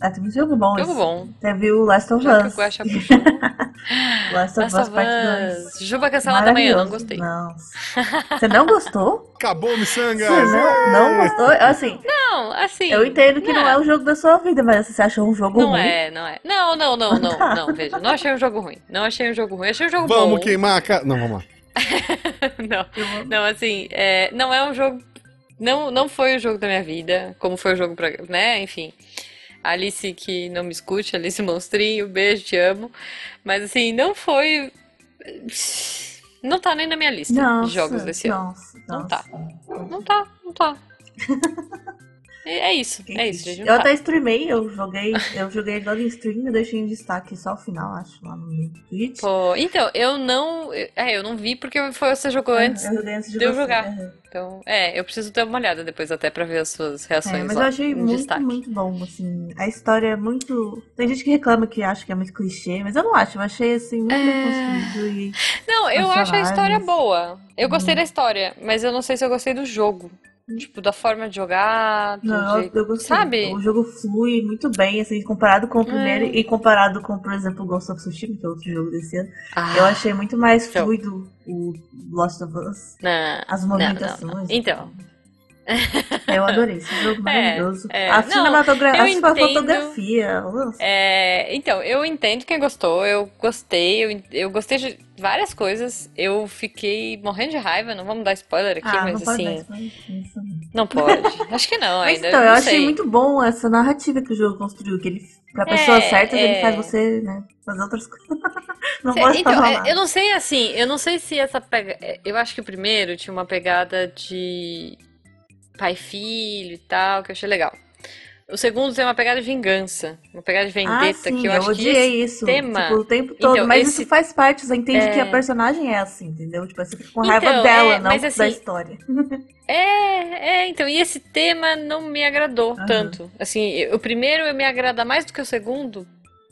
Ah, teve um jogo bom. Jogo esse. bom. Teve o Last of Já que o Us. Guaxa puxou. Last of Us of Parte 2. Us. Juba cancelada amanhã, não gostei. Nossa. Você não gostou? Acabou, Missanga! Você não, não gostou? Assim, Não, assim. eu entendo que não é o jogo da sua vida, mas você achou um jogo Não ruim? é, não é. Não, não, não, não, não, veja. Não achei um jogo ruim. Não achei um jogo ruim. Achei um jogo Vamos bom. queimar a cara. Não, vamos lá. não, não, assim, é, não é um jogo Não, não foi o jogo da minha vida, como foi o jogo pra. né? Enfim. Alice que não me escute, Alice Monstrinho, beijo, te amo. Mas assim, não foi. Não tá nem na minha lista nossa, de jogos desse nossa, ano. Não nossa. tá. Não tá, não tá. É é isso, é isso, gente. Eu Não tá. até streamei, eu joguei, eu joguei logo em stream e deixei em destaque só o final, acho, lá no Twitch. Pô, então, eu não. É, eu não vi porque foi, você jogou antes. Eu joguei antes de de eu jogar. Então, é, eu preciso dar uma olhada depois até pra ver as suas É, reações mas lá eu achei muito, destaque. muito bom, assim. A história é muito. Tem gente que reclama que acha que é muito clichê, mas eu não acho. Eu achei, assim, muito bem É. construído e. Não, eu acho a história boa. Eu Uhum. gostei da história, mas eu não sei se eu gostei do jogo. Tipo, da forma de jogar, Não, jeito. eu gostei. Sabe? O jogo flui muito bem, assim, comparado com o primeiro É. e comparado com, por exemplo, Ghost of Tsushima, que é outro jogo desse ano. Ah, Eu achei muito mais Então. fluido o Lost of Us. não, As movimentações. não, não. Então, Eu adorei esse jogo maravilhoso. é. a Não, cinematografia, eu a fotografia. é, então, eu entendo quem gostou, eu gostei, eu, eu gostei de várias coisas. Eu fiquei morrendo de raiva, não vamos dar spoiler aqui, Ah, mas não assim, isso não. pode. Acho que não ainda. então, eu não achei muito bom essa narrativa que o jogo construiu, que ele, pra pessoas É, certas, ele é. faz você, né, fazer outras coisas. não Cê- pode Então, falar é, eu não sei assim, eu não sei se essa pega... é, Eu acho que o primeiro tinha uma pegada de pai e filho e tal, que eu achei legal. O segundo tem uma pegada de vingança, uma pegada de vendetta, ah, sim, que eu eu acho que odiei esse isso, tema... tipo, o tempo todo, Então, mas esse- isso faz parte, você entende que É. a personagem é assim, entendeu? Tipo, você fica com raiva Então, dela, é, não mas da assim, história. É, é, então, e esse tema não me agradou Aham. tanto. Assim, o primeiro me agrada mais do que o segundo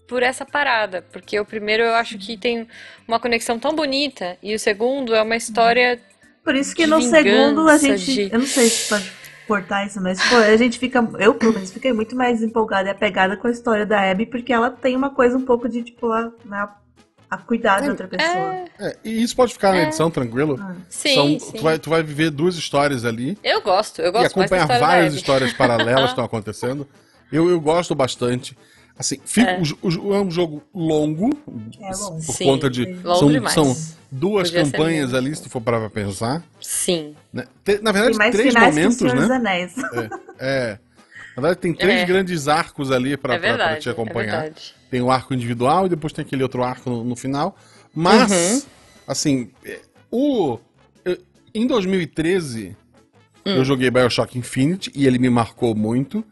por essa parada, porque o primeiro eu acho que tem uma conexão tão bonita e o segundo é uma história Por isso que de no segundo a vingança, gente, de- eu não sei se pode cortar isso, mas pô, a gente fica, eu pelo menos fiquei muito mais empolgada e apegada com a história da Abby, porque ela tem uma coisa um pouco de, tipo, a, né, a cuidar de outra pessoa. É, É, e isso pode ficar na edição, tranquilo. Ah. sim, São- sim. Tu, vai, tu vai viver duas histórias ali Eu gosto, eu e gosto mais da acompanhar história várias histórias paralelas que estão acontecendo. Eu, eu gosto bastante. Assim, fica- É. o o é um jogo longo, É longo. por Sim, conta de. longo São, demais. são duas Podia campanhas ali, se tu for parar pra pensar. Sim. né? Te- Na verdade, Tem mais três finais que o momentos, né? Anéis. É. Na verdade, tem três É. grandes arcos ali pra, É pra- pra verdade, te é acompanhar. verdade. tem o arco individual e depois tem aquele outro arco no, no final. Mas, Uhum. assim, é, o, eu- em 2013, Hum. eu joguei Bioshock Infinite e ele me marcou muito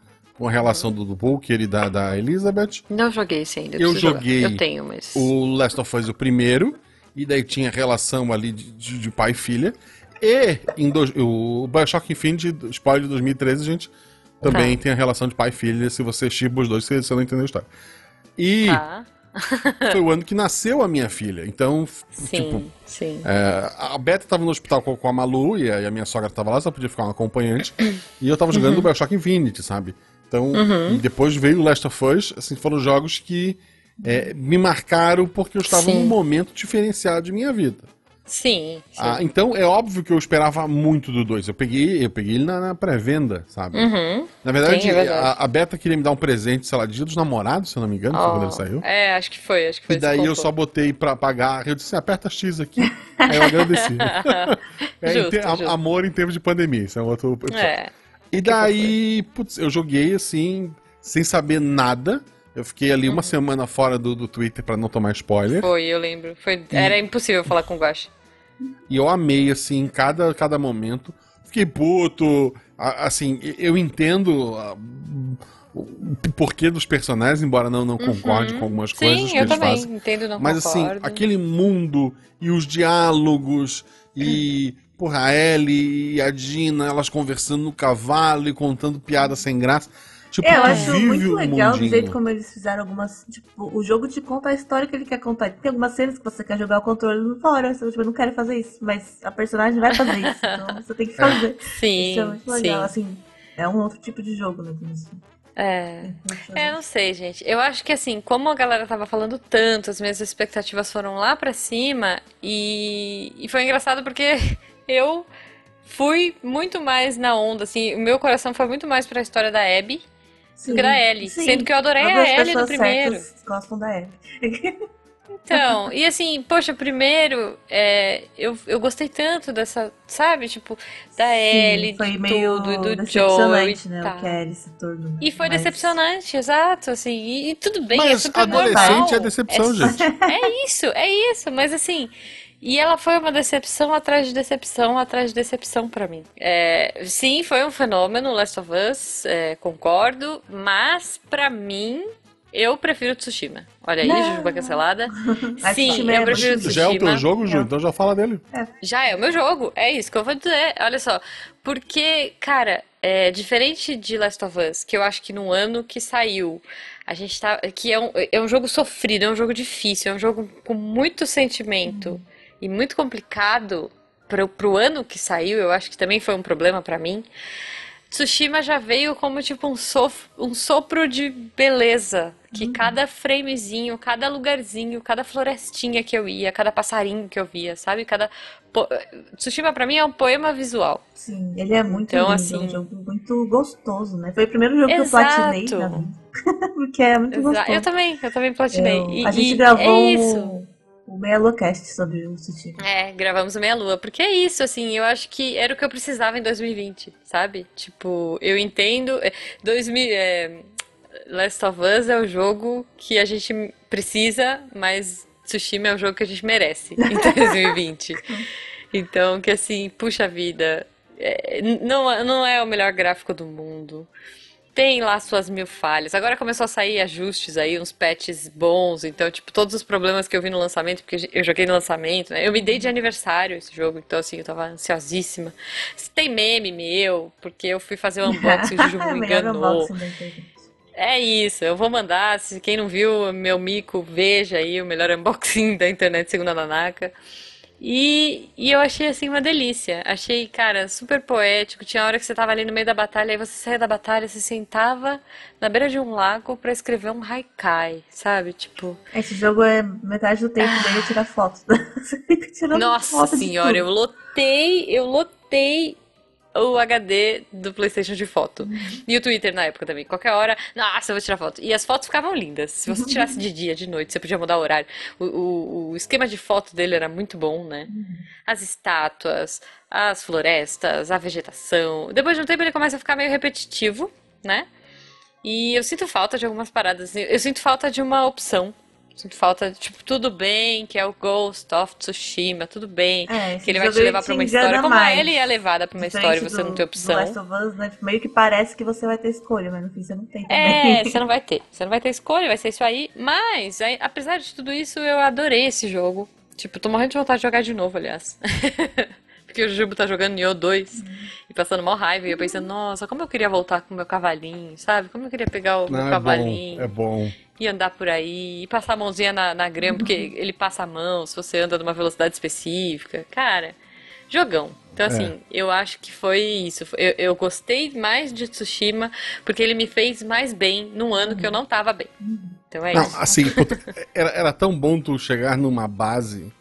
com a relação do, do Booker e da, da Elizabeth. Não joguei esse ainda. Eu jogar. joguei Eu tenho, mas. O Last of Us o primeiro, e daí tinha relação ali de, de- de pai e filha. E em dois- o Bioshock Infinite, spoiler de 2013, a gente também Tá. tem a relação de pai e filha. Se você chiba os dois, você, você não entendeu a história. E Tá. foi o ano que nasceu a minha filha. Então, Sim, tipo, sim. é, a Beta tava no hospital com, a Malu e a, minha sogra tava lá, só podia ficar um acompanhante. e eu tava jogando o Bioshock Infinite, sabe? Então, e depois veio o Last of Us, assim, foram jogos que é, me marcaram porque eu estava Sim. num momento diferenciado de minha vida. Sim, sim. Ah, então, é óbvio que eu esperava muito do 2. Eu peguei, eu peguei ele na, na pré-venda, sabe? Uhum. Na verdade, Sim, é verdade. A, a Beta queria me dar um presente, sei lá, dia dos namorados, se eu não me engano, foi quando ele Oh, saiu. É, acho que foi, acho que foi E daí eu só botei pra pagar. Eu disse assim, aperta X aqui. Aí eu agradeci. É, em Justo, te- a-. Amor em tempos de pandemia, isso é um outro episódio. É. E daí, putz, eu joguei assim, sem saber nada. Eu fiquei ali Uhum. uma semana fora do, do Twitter pra não tomar spoiler. Foi, eu lembro. Foi, era impossível falar com o Guache. E eu amei, assim, cada, cada momento. Fiquei puto. Assim, eu entendo ah, o porquê dos personagens, embora não, não concorde com algumas coisas Uhum. Sim, que eu eles também. fazem. Entendo, não Mas assim, concordo. aquele mundo e os diálogos e, porra, a Ellie e a Dina, elas conversando no cavalo e contando piada sem graça. Tipo, É, eu acho muito legal do mundinho. jeito como eles fizeram algumas. Tipo, o jogo te conta a história que ele quer contar. Tem algumas cenas que você quer jogar o controle fora. Você tipo, eu não quero fazer isso, mas a personagem vai fazer isso. Então você tem que fazer. Sim, Isso é muito legal. sim. Assim, é um outro tipo de jogo, né? Isso. É. É, não sei, gente. Eu acho que assim, como a galera tava falando tanto, as minhas expectativas foram lá pra cima e, e foi engraçado porque eu fui muito mais na onda, assim, o meu coração foi muito mais pra história da Abby Sim, do que da Ellie, sim. sendo que eu adorei As a Ellie do primeiro. gostam da Ellie. Então, e assim, poxa, primeiro, é, eu, eu gostei tanto dessa, sabe, tipo, da Sim, Ellie, foi de meio tudo, e do Joey. Né, tá. o que a Ellie se tornou. E foi mas... decepcionante, exato, assim, e, e tudo bem, é mas é super adolescente normal. é decepção, é, gente. É isso, é isso, mas assim, e ela foi uma decepção atrás de decepção atrás de decepção para mim. É, sim, foi um fenômeno, Last of Us, é, concordo, mas para mim eu prefiro Tsushima. Olha aí. Jujuba cancelada. Sim, eu prefiro Tsushima. Já é o teu jogo, Ju? Então já fala dele. É. Já é o meu jogo. É isso que eu vou dizer. Olha só. Porque, cara, é diferente de Last of Us, que eu acho que no ano que saiu, a gente tá. Que é um, é um jogo sofrido, é um jogo difícil, é um jogo com muito sentimento. Uhum e muito complicado pro, pro ano que saiu, eu acho que também foi um problema para mim. Tsushima já veio como tipo um, sof um sopro de beleza. Que uhum. cada framezinho, cada lugarzinho, cada florestinha que eu ia, cada passarinho que eu via, sabe? Cada. Po... Tsushima pra mim é um poema visual. Sim, ele é muito então, lindo, assim... é um jogo muito gostoso, né? Foi o primeiro jogo Exato. que eu platinei vida. Porque é muito Exato. gostoso. Eu também, eu também platinei. Eu... E, a gente gravou. É isso o Meia Lua Cast sobre o Sushi. É, gravamos o Meia Lua, porque é isso, assim, eu acho que era o que eu precisava em 2020, sabe? Tipo, eu entendo. 2000, é, é, Last of Us é o jogo que a gente precisa, mas Tsushima é o jogo que a gente merece em 2020. então, que assim, puxa vida. É, não, não é o melhor gráfico do mundo tem lá suas mil falhas. Agora começou a sair ajustes aí, uns patches bons. Então, tipo, todos os problemas que eu vi no lançamento, porque eu joguei no lançamento, né? Eu me dei de aniversário esse jogo, então assim, eu tava ansiosíssima. Tem meme meu, porque eu fui fazer o unboxing, o Juju me enganou. É isso, eu vou mandar. Se quem não viu meu mico, veja aí o melhor unboxing da internet segundo a Nanaka. E, e eu achei assim uma delícia. Achei, cara, super poético. Tinha hora que você tava ali no meio da batalha, aí você saía da batalha, você sentava na beira de um lago para escrever um haikai, sabe? Tipo. Esse jogo é metade do tempo ah. dele tirar fotos. Nossa foto senhora, eu lotei, eu lotei o HD do PlayStation de foto. E o Twitter na época também. Qualquer hora, nossa, eu vou tirar foto. E as fotos ficavam lindas. Se você tirasse de dia, de noite, você podia mudar o horário. O, o, o esquema de foto dele era muito bom, né? As estátuas, as florestas, a vegetação. Depois de um tempo ele começa a ficar meio repetitivo, né? E eu sinto falta de algumas paradas. Eu sinto falta de uma opção Sinto falta, tipo, tudo bem, que é o Ghost of Tsushima, tudo bem, é, que ele vai te levar pra uma história. Como mais. ele é levada pra uma história e você do, não tem opção. Last of Us, né? Meio que parece que você vai ter escolha, mas no fim você não tem também. É, você não vai ter. Você não vai ter escolha, vai ser isso aí. Mas, aí, apesar de tudo isso, eu adorei esse jogo. Tipo, tô morrendo de vontade de jogar de novo, aliás. Porque o Jubo tá jogando Nioh 2 uhum. e passando mó raiva. E eu pensando, nossa, como eu queria voltar com o meu cavalinho, sabe? Como eu queria pegar o não, meu é cavalinho. Bom, é bom e andar por aí, e passar a mãozinha na, na grama, porque ele passa a mão se você anda numa velocidade específica. Cara, jogão. Então, assim, é. eu acho que foi isso. Eu, eu, gostei mais de Tsushima porque ele me fez mais bem num ano que eu não tava bem. Então é não, isso. Assim, era, era tão bom tu chegar numa base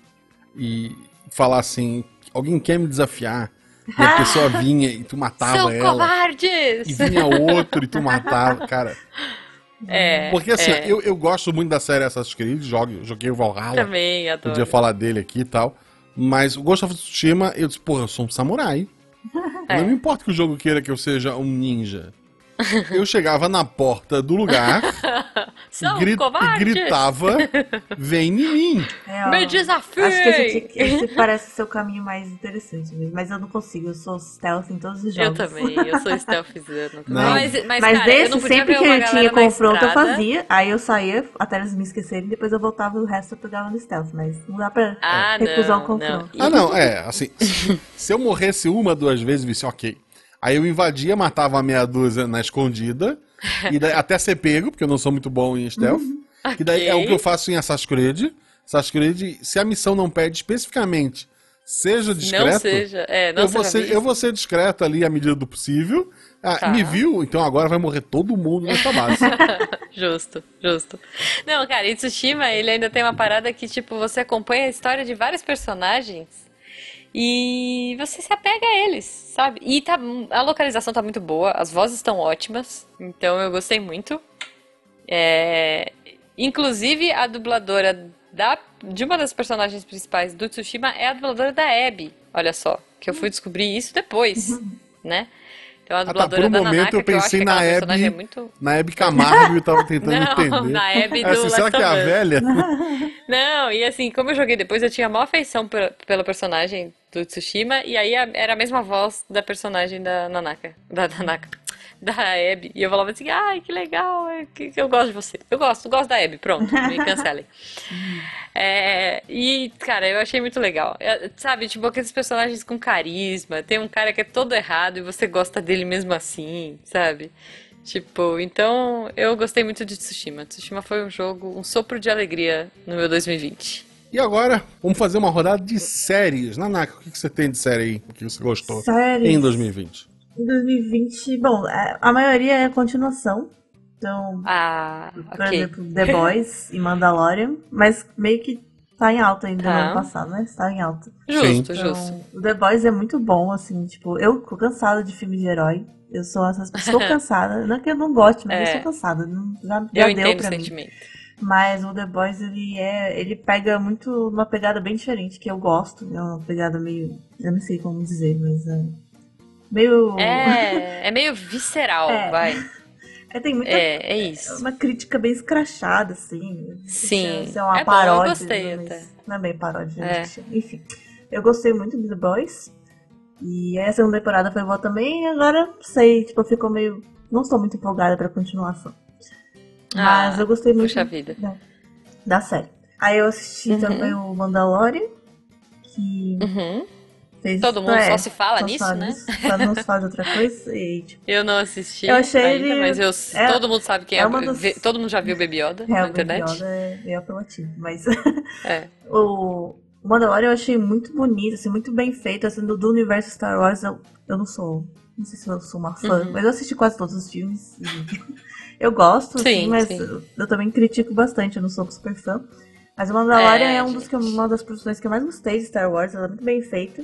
e falar assim: alguém quer me desafiar? E a pessoa vinha e tu matava São ela. covardes! E vinha outro e tu matava. Cara, é, Porque assim, é. eu, eu gosto muito da série Assassin's Creed, joguei, joguei o Valhalla. Também, adoro. Podia falar dele aqui e tal. Mas o Ghost of Tsushima, eu disse, porra, eu sou um samurai. É. Não me importa que o jogo queira que eu seja um ninja. Eu chegava na porta do lugar gri e gritava: Vem em mim. É, ó, Me desafio! Acho que esse, esse parece ser o caminho mais interessante. Mas eu não consigo, eu sou stealth em todos os jogos. Eu também, eu sou stealthzano. Mas, mas, mas cara, desse, sempre que eu tinha confronto, eu fazia. Aí eu saía até eles me esquecerem, depois eu voltava e o resto eu pegava no stealth. Mas não dá pra ah, recusar não, o confronto. Não. Ah, não, é, assim, se eu morresse uma, duas vezes, visse, ok. Aí eu invadia, matava a meia dúzia na escondida, e daí, até ser pego, porque eu não sou muito bom em stealth. Okay. E daí é o que eu faço em Assassin's Creed. Assassin's Creed, se a missão não pede especificamente seja discreto, não seja, é, não eu, vou ser, eu vou ser discreto ali à medida do possível. Ah, tá. Me viu? Então agora vai morrer todo mundo nessa base. justo, justo. Não, cara, em Tsushima ele ainda tem uma parada que, tipo, você acompanha a história de vários personagens e você se apega a eles, sabe? E tá, a localização tá muito boa, as vozes estão ótimas, então eu gostei muito. É, inclusive a dubladora da, de uma das personagens principais do Tsushima é a dubladora da Abby. Olha só, que eu fui descobrir isso depois, uhum. né? Então a dubladora ah, tá, por um momento Nanaka, eu pensei eu na Abby, é muito... na Abby Camargo e tava tentando não, entender. na Abby do assim, Será que é a velha? não, e assim, como eu joguei depois, eu tinha maior afeição pela personagem do Tsushima, e aí era a mesma voz da personagem da Nanaka, da Nanaka, da Abby. E eu falava assim, ai, que legal, é que, que eu gosto de você. Eu gosto, gosto da Abby, pronto, me cancelem. é, e, cara, eu achei muito legal. É, sabe, tipo, aqueles personagens com carisma, tem um cara que é todo errado e você gosta dele mesmo assim, sabe? Tipo, então eu gostei muito de Tsushima. Tsushima foi um jogo, um sopro de alegria no meu 2020. E agora, vamos fazer uma rodada de séries. Nanaka, o que você tem de série aí que você gostou séries. em 2020? Em 2020, bom, é, a maioria é continuação. Então, ah, por okay. exemplo, The Boys e Mandalorian, mas meio que tá em alta ainda tá. no ano passado, né? Está em alta. Justo, então, justo. O The Boys é muito bom, assim, tipo, eu fico cansada de filme de herói. Eu sou essas pessoas cansada. Não é que eu não goste, mas é. eu sou cansada. Não, já, já eu deu pra mim. Sentimento. Mas o The Boys, ele é. Ele pega muito uma pegada bem diferente, que eu gosto. É uma pegada meio. Eu não sei como dizer, mas é. Meio. É, é meio visceral, é. vai. É, tem muita, é, é isso. Uma crítica bem escrachada, assim. Sim. É uma é paródia. Bom, eu gostei até. Não é bem paródia, é. enfim. Eu gostei muito do The Boys. E a segunda temporada foi boa também. E agora, sei, tipo, ficou meio. Não estou muito empolgada pra continuação. Mas ah, eu gostei muito puxa vida. Da, da série. Aí eu assisti uhum. também o Mandalorian. Que. Uhum Todo mundo é, só se fala só nisso, né? só não se fala de outra coisa. E, tipo, eu não assisti eu achei ainda, ele, mas eu, é, todo mundo sabe quem é. é dos, todo mundo já viu Baby Yoda é, na internet. Baby Yoda é meio apelativo, mas é. o, Mandalorian eu achei muito bonito, assim, muito bem feito, assim, do, do universo Star Wars. Eu, eu não sou, não sei se eu sou uma fã, uhum. mas eu assisti quase todos os filmes. eu gosto, sim, assim, mas sim. Eu, eu também critico bastante, eu não sou super fã. Mas o Mandalorian é, é um dos que, uma das produções que eu mais gostei de Star Wars, ela é muito bem feita.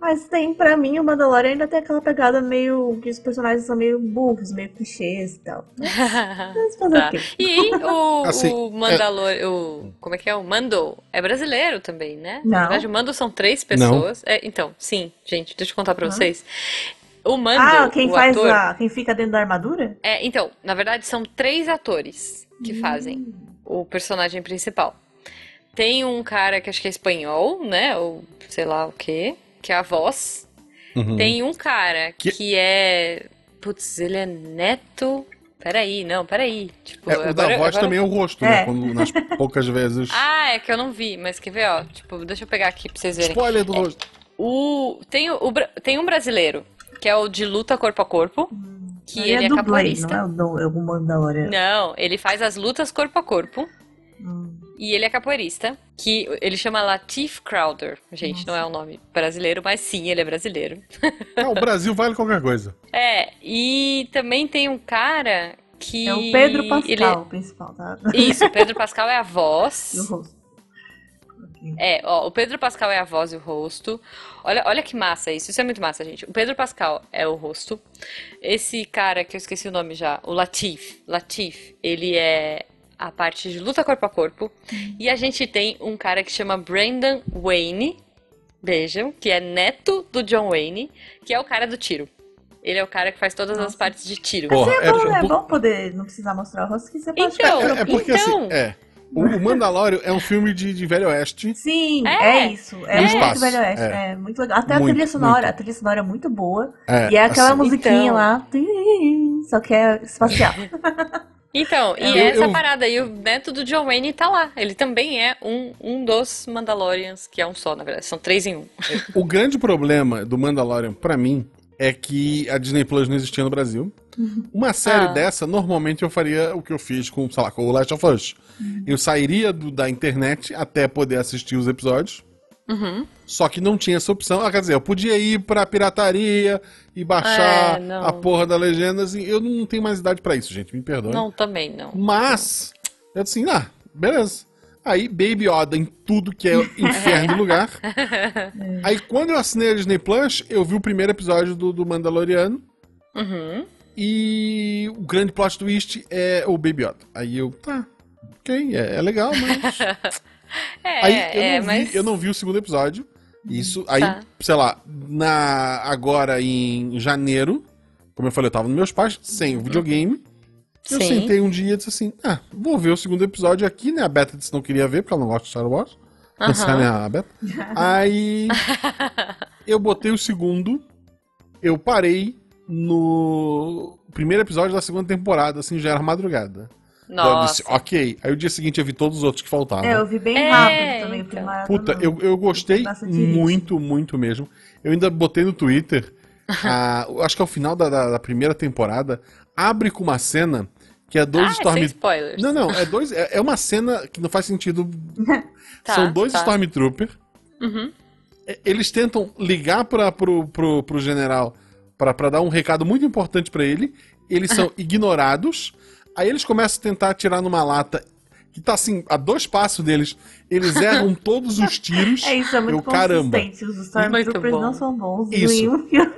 Mas tem, pra mim, o Mandalorian ainda tem aquela pegada meio. que os personagens são meio burros, meio clichês e tal. Mas fazer tá. o quê? E o, assim, o Mandalorian. É... O, como é que é? O Mando é brasileiro também, né? Não. Na verdade, o Mando são três pessoas. É, então, sim, gente, deixa eu contar pra vocês. O Mando. Ah, quem faz ator, a. Quem fica dentro da armadura? É, então, na verdade, são três atores que hum. fazem o personagem principal. Tem um cara que acho que é espanhol, né? Ou sei lá o quê que é a voz. Uhum. Tem um cara que... que é. Putz, ele é neto. Peraí, não, peraí. Tipo, é, o agora, da voz agora... também é o rosto, né? é. né? Quando, nas poucas vezes. Ah, é que eu não vi, mas quer ver, ó. Tipo, deixa eu pegar aqui pra vocês verem. Spoiler do é, rosto. O, tem, o, tem um brasileiro, que é o de luta corpo a corpo. Que ele, ele é, é capoeirista. Não é o, do, é o Mandalorian. Não, ele faz as lutas corpo a corpo. Hum. E ele é capoeirista, que ele chama Latif Crowder. Gente, Nossa. não é um nome brasileiro, mas sim, ele é brasileiro. o Brasil vale qualquer coisa. É, e também tem um cara que... É o Pedro Pascal, ele... o principal, tá? Isso, o Pedro Pascal é a voz. E o rosto. É, ó, o Pedro Pascal é a voz e o rosto. Olha, olha que massa isso. Isso é muito massa, gente. O Pedro Pascal é o rosto. Esse cara que eu esqueci o nome já, o Latif. Latif, ele é a parte de luta corpo a corpo. E a gente tem um cara que chama Brandon Wayne, vejam, que é neto do John Wayne, que é o cara do tiro. Ele é o cara que faz todas Nossa. as partes de tiro. Porra, é, bom, é, é bom poder não precisar mostrar o rosto, que você pode então, é, é porque então... assim, é. O Mandalorian é um filme de, de Velho Oeste. Sim, é, é isso. É muito espaço. Velho Oeste. É. é. muito legal. Até muito, a trilha sonora. Muito. A trilha sonora é muito boa. É, e é aquela assim, musiquinha então... lá. Só que é espacial. Então, e eu, essa eu... parada aí, o neto do John Wayne tá lá. Ele também é um, um dos Mandalorians, que é um só, na verdade. São três em um. O grande problema do Mandalorian, para mim, é que a Disney Plus não existia no Brasil. Uma série ah. dessa, normalmente eu faria o que eu fiz com, sei lá, com o Last of Us. Uhum. Eu sairia do, da internet até poder assistir os episódios. Uhum. Só que não tinha essa opção. Ah, quer dizer, eu podia ir pra pirataria e baixar é, a porra da legenda. Assim, eu não tenho mais idade para isso, gente. Me perdoe. Não, também não. Mas, eu assim, ah, beleza. Aí, Baby Yoda em tudo que é inferno lugar. Aí, quando eu assinei a Disney Plus, eu vi o primeiro episódio do, do Mandaloriano. Uhum. E o grande plot twist é o Baby Yoda. Aí eu, tá, ok, é, é legal, mas. É, aí eu, é, não mas... vi, eu não vi o segundo episódio. Isso, aí, Tá. sei lá, na, agora em janeiro, como eu falei, eu tava nos meus pais, sem o videogame. Eu Sim. sentei um dia e disse assim: ah, vou ver o segundo episódio aqui, né? A Beta disse que não queria ver, porque ela não gosta de Star Wars. Aham. Essa é a Beta. Aí eu botei o segundo, eu parei no primeiro episódio da segunda temporada, assim, já era madrugada. Nossa. ok. Aí o dia seguinte eu vi todos os outros que faltavam. É, eu vi bem É, rápido também. então. maratona. Puta, eu, eu gostei muito, muito mesmo. Eu ainda botei no Twitter, a- acho que é o final da, da- da primeira temporada, abre com uma cena que é dois Ah, sem Storm... spoilers. Não, não, é dois. É, é uma cena que não faz sentido. Tá, São dois tá. Stormtrooper. Uhum. É, Eles tentam ligar pra, pro, pro, pro general pra dar um recado muito importante pra ele. Eles são ignorados. Aí eles começam a tentar atirar numa lata que tá assim, a dois passos deles. Eles erram todos os tiros. É isso, é muito Eu, caramba. Os Stormtroopers não são bons Isso. nenhum filme.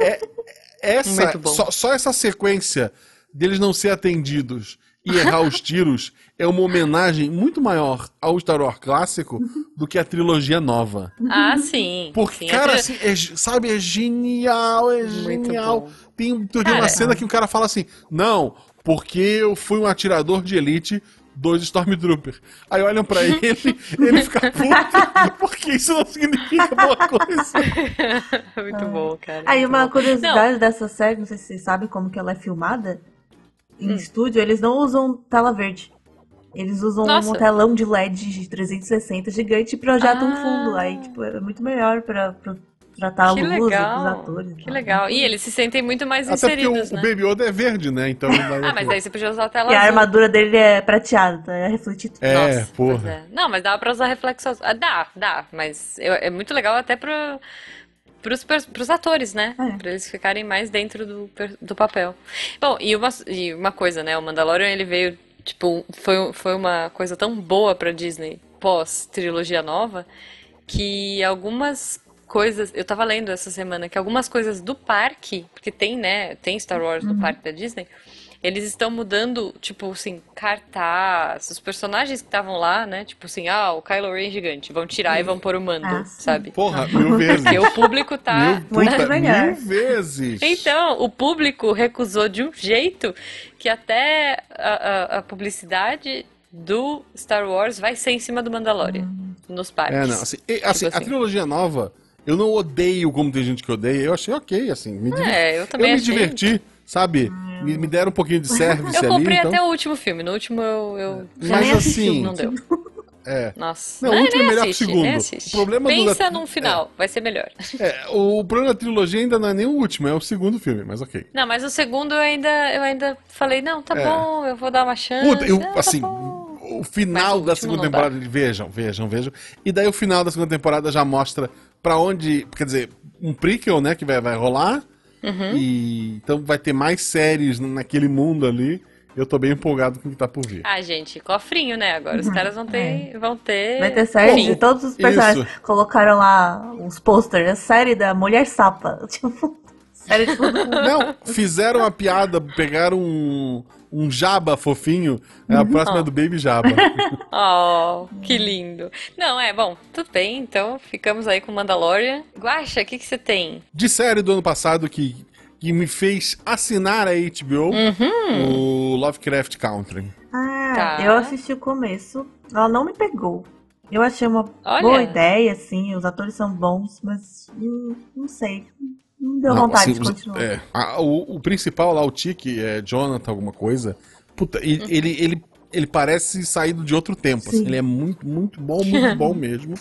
Essa, só, só essa sequência deles não ser atendidos e errar os tiros é uma homenagem muito maior ao Star Wars clássico do que a trilogia nova. Ah, sim. Porque, sim, cara, é assim, é sabe, é genial, é Muito genial. bom. Tem, tem Cara, uma cena que o cara fala assim: Não, porque eu fui um atirador de elite dos Stormtrooper. Aí olham pra ele, ele fica puto, porque isso não significa boa coisa. Muito bom, cara. Aí uma bom. curiosidade dessa série, não sei se vocês sabem como que ela é filmada. Em Hum. estúdio, eles não usam tela verde. Eles usam Nossa. um telão de LED de 360 gigante e projetam um Ah. fundo. Aí, tipo, é muito melhor pra, pra tratar a Que luz dos legal. atores. Que legal. E eles se sentem muito mais Até porque o, inseridos, o né? Baby Yoda é verde, né? Então. Ah, mas daí você podia usar a tela E a azul. armadura dele é prateada, tá? É refletido. É, Nossa, porra. é. Não, mas dá pra usar reflexo azul. Ah, dá, dá. Mas eu- é muito legal até pro, pros, pros atores, né? É. Pra eles ficarem mais dentro do, do papel. Bom, e uma, e uma coisa, né? O Mandalorian, ele veio, tipo, foi, foi uma coisa tão boa pra Disney pós-trilogia nova que algumas coisas, eu tava lendo essa semana que algumas coisas do parque, porque tem, né, tem Star Wars no parque da Disney, eles estão mudando, tipo assim, cartaz, os personagens que estavam lá, né, tipo assim, ah, o Kylo Ren gigante, vão tirar e vão pôr o Mando, Ah, sabe? Porra, mil vezes. Porque o público tá... Mil, Muito puta, mil vezes. Então, o público recusou de um jeito que até a, a- a publicidade do Star Wars vai ser em cima do Mandalorian, nos parques. É, não, assim, e- assim, Tipo a assim. trilogia nova, eu não odeio como tem gente que odeia, eu achei ok, assim. Me diver- É, eu eu também me achei. diverti, sabe? Me, me deram um pouquinho de service Eu ali, comprei então... até o último filme. No último eu, eu já Mas assim, não deu. É. Nossa. Não, o último é melhor que o assiste, segundo. assiste. O problema Pensa da- num final, vai ser melhor. É, o problema da trilogia ainda não é nem o último, é o segundo filme, mas ok. Não, mas o segundo eu ainda, eu ainda falei, não, tá É. bom, eu vou dar uma chance. Puta, eu, ah, tá assim, bom. o final o da segunda temporada, vejam, vejam, vejam. E daí o final da segunda temporada já mostra pra onde, quer dizer, um prequel, né, que vai, vai rolar. Uhum. E então vai ter mais séries naquele mundo ali. Eu tô bem empolgado com o que tá por vir. Ah, gente, cofrinho, né? Agora os caras vão ter, vão ter. Uhum. Vai ter série Enfim. de todos os personagens. Isso. Colocaram lá uns posters. A série da Mulher Sapa. Tipo, série de todo mundo. Não, fizeram a piada, pegaram um, um jaba fofinho. É a próxima é do Baby Jaba. Oh, que lindo. Não, é, bom, tudo bem, então ficamos aí com Mandalorian. Guaxa, o que que você tem? De série do ano passado que, que me fez assinar a HBO, o Lovecraft Country. Ah, Tá. eu assisti o começo. Ela não me pegou. Eu achei uma Olha. boa ideia, assim. Os atores são bons, mas hum, não sei. Não deu Não, vontade assim, de continuar. é, a- o, o principal lá, o Tiki, é Jonathan, alguma coisa. Puta, e- ele, ele, ele parece saído de outro tempo. assim, Sim. ele é muito, muito bom, muito bom mesmo.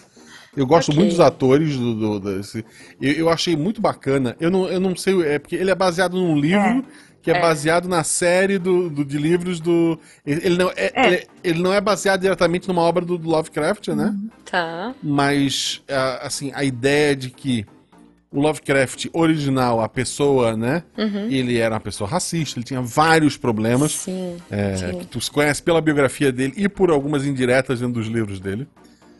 Eu gosto Ok. muito dos atores do, do- desse. Eu, eu achei muito bacana. Eu não, eu não sei, é porque ele é baseado num livro que é, É. baseado na série do, do- de livros do. Ele, ele não é, É. Ele, ele não é baseado diretamente numa obra do, do Lovecraft, né? Tá. mas a- assim a ideia de que o Lovecraft original, a pessoa, né? Ele era uma pessoa racista, ele tinha vários problemas Sim. é, sim. que tu conhece pela biografia dele e por algumas indiretas dentro dos livros dele.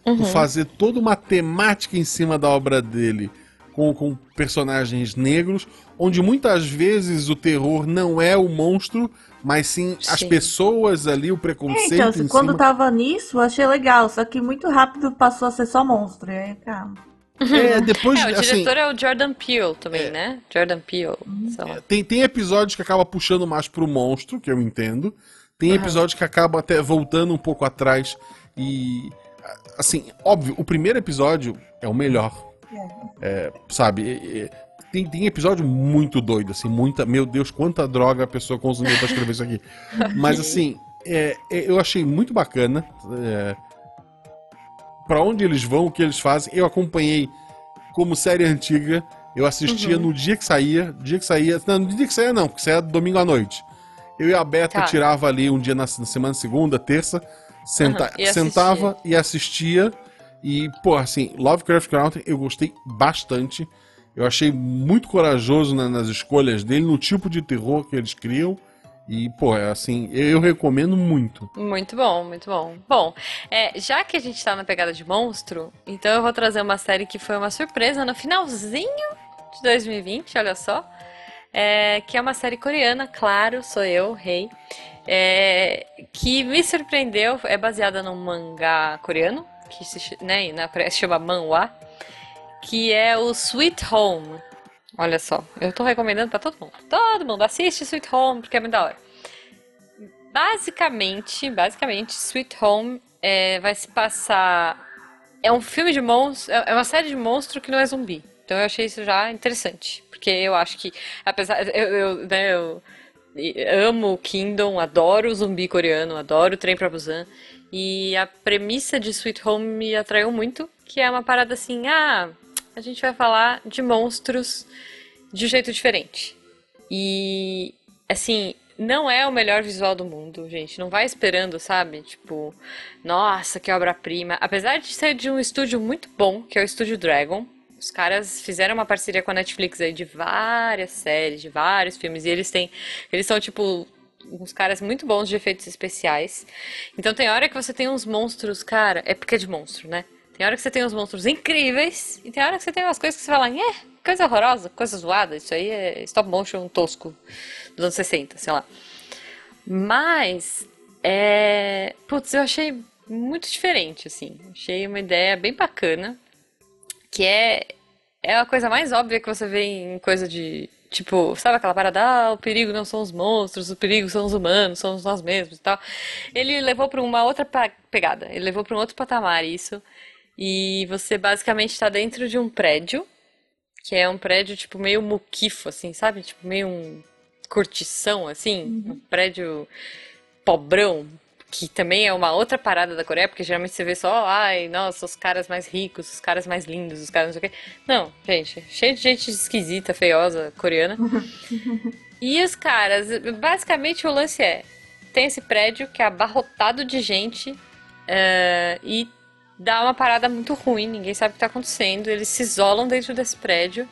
Uhum. Tu fazer toda uma temática em cima da obra dele com, com personagens negros, onde muitas vezes o terror não é o monstro, mas sim, sim. as pessoas ali, o preconceito. É, então, quando cima... tava nisso, eu achei legal, só que muito rápido passou a ser só monstro. E aí, calma. É, depois, é, o assim, diretor é o Jordan Peele também, é, né? Jordan Peele. É, tem, tem episódios que acaba puxando mais pro monstro, que eu entendo. Tem episódios uhum. que acabam até voltando um pouco atrás. E. Assim, óbvio, o primeiro episódio é o melhor. É, sabe? Tem, tem episódio muito doido, assim, muita. Meu Deus, quanta droga a pessoa consumiu pra escrever isso aqui. Mas assim, é, é, eu achei muito bacana. É, para onde eles vão, o que eles fazem. Eu acompanhei como série antiga. Eu assistia uhum. no dia que saía. Dia que saía. Não, no dia que saía não, porque saía domingo à noite. Eu e a Beta tá. tirava ali um dia na, na semana, segunda, terça, senta, uhum. e sentava e assistia. E, pô, assim, Lovecraft Country eu gostei bastante. Eu achei muito corajoso na, nas escolhas dele, no tipo de terror que eles criam. E, pô, é assim, eu recomendo muito. Muito bom, muito bom. Bom, é, já que a gente tá na pegada de monstro, então eu vou trazer uma série que foi uma surpresa no finalzinho de 2020, olha só. É, que é uma série coreana, claro, sou eu, rei. É, que me surpreendeu, é baseada num mangá coreano, que se, né, na, se chama Manhwa, que é o Sweet Home. Olha só, eu tô recomendando para todo mundo. Todo mundo assiste Sweet Home porque é muito da hora. Basicamente, basicamente, Sweet Home é, vai se passar. É um filme de monstros. É uma série de monstros que não é zumbi. Então eu achei isso já interessante. Porque eu acho que, apesar. Eu, eu, né, eu amo Kingdom, adoro o zumbi coreano, adoro o Trem pra Busan. E a premissa de Sweet Home me atraiu muito, que é uma parada assim, ah, a gente vai falar de monstros de um jeito diferente. E, assim, não é o melhor visual do mundo, gente. Não vai esperando, sabe? Tipo, nossa, que obra-prima. Apesar de ser de um estúdio muito bom, que é o Estúdio Dragon. Os caras fizeram uma parceria com a Netflix aí de várias séries, de vários filmes. E eles têm. Eles são, tipo, uns caras muito bons de efeitos especiais. Então tem hora que você tem uns monstros, cara. É porque é de monstro, né? Tem hora que você tem uns monstros incríveis e tem hora que você tem umas coisas que você fala, é, coisa horrorosa, coisa zoada, isso aí é stop motion tosco dos anos 60, sei lá. Mas, é. Putz, eu achei muito diferente, assim. Achei uma ideia bem bacana. Que é. É a coisa mais óbvia que você vê em coisa de. Tipo, sabe aquela parada? Ah, o perigo não são os monstros, o perigo são os humanos, somos nós mesmos e tal. Ele levou para uma outra pegada, ele levou para um outro patamar isso. E você basicamente está dentro de um prédio, que é um prédio tipo meio muquifo, assim, sabe? Tipo meio um curtição, assim, uhum. um prédio pobrão, que também é uma outra parada da Coreia, porque geralmente você vê só, ai, nossa, os caras mais ricos, os caras mais lindos, os caras não sei o quê. Não, gente, cheio de gente esquisita, feiosa, coreana. e os caras, basicamente o lance é, tem esse prédio que é abarrotado de gente uh, e dá uma parada muito ruim, ninguém sabe o que tá acontecendo, eles se isolam dentro desse prédio.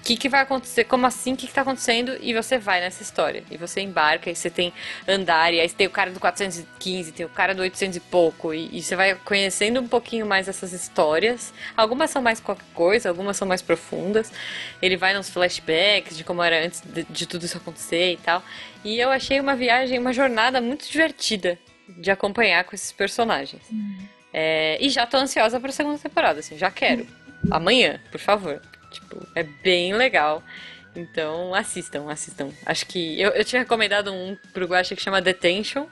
O que, que vai acontecer? Como assim? O que, que tá acontecendo? E você vai nessa história. E você embarca, e você tem andar, e aí tem o cara do 415, tem o cara do 800 e pouco, e, e você vai conhecendo um pouquinho mais essas histórias. Algumas são mais qualquer coisa, algumas são mais profundas. Ele vai nos flashbacks de como era antes de, de tudo isso acontecer e tal. E eu achei uma viagem, uma jornada muito divertida de acompanhar com esses personagens. Hum. É, e já tô ansiosa pra segunda temporada, assim, já quero. Amanhã, por favor. Tipo, é bem legal. Então, assistam, assistam. Acho que. Eu, eu tinha recomendado um pro Guacha que chama Detention,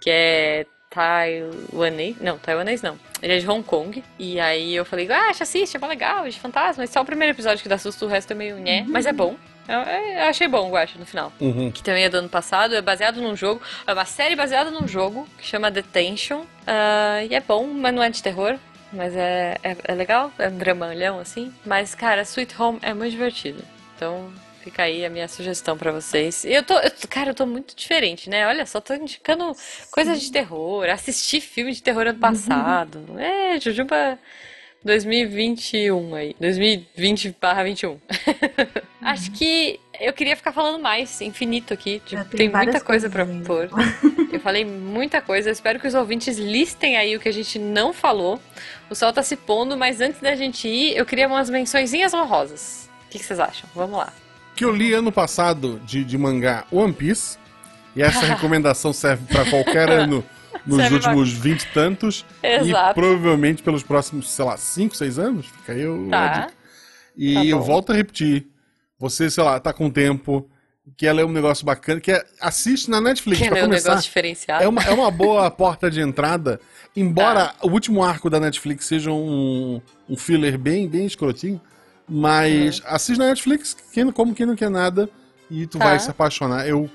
que é taiwanês. Não, taiwanês não. Ele é de Hong Kong. E aí eu falei, ah, assiste, é legal, é de fantasma. É só o primeiro episódio que dá susto, o resto é meio uhum. mas é bom. Eu, eu, achei bom, eu acho, no final. Uhum. Que também é do ano passado, é baseado num jogo. É uma série baseada num jogo que chama Detention. Uh, e é bom, mas não é de terror. Mas é, é, é legal, é um dramalhão assim. Mas, cara, Sweet Home é muito divertido. Então, fica aí a minha sugestão para vocês. Eu tô, eu, cara, eu tô muito diferente, né? Olha só, tô indicando coisas de terror, assisti filme de terror ano passado. Uhum. É, Jujuba 2021 aí. 2020 barra 21. Uhum. Acho que eu queria ficar falando mais, infinito aqui. Tipo, tem muita coisa para pôr. eu falei muita coisa. espero que os ouvintes listem aí o que a gente não falou. O sol tá se pondo, mas antes da gente ir, eu queria umas mençõezinhas honrosas. O que, que vocês acham? Vamos lá. que eu li ano passado de, de mangá One Piece. E essa recomendação serve para qualquer ano nos serve últimos vinte e tantos. Exato. E provavelmente pelos próximos, sei lá, cinco, seis anos. Fica aí o. Tá. E tá eu volto a repetir. Você, sei lá, tá com tempo, quer ler um negócio bacana, que é, assiste na Netflix. Quer ler um negócio diferenciado. É uma, é uma boa porta de entrada. Embora tá. o último arco da Netflix seja um, um filler bem, bem escrotinho, mas uhum. assiste na Netflix, quem, como quem não quer nada, e tu tá. vai se apaixonar. Eu,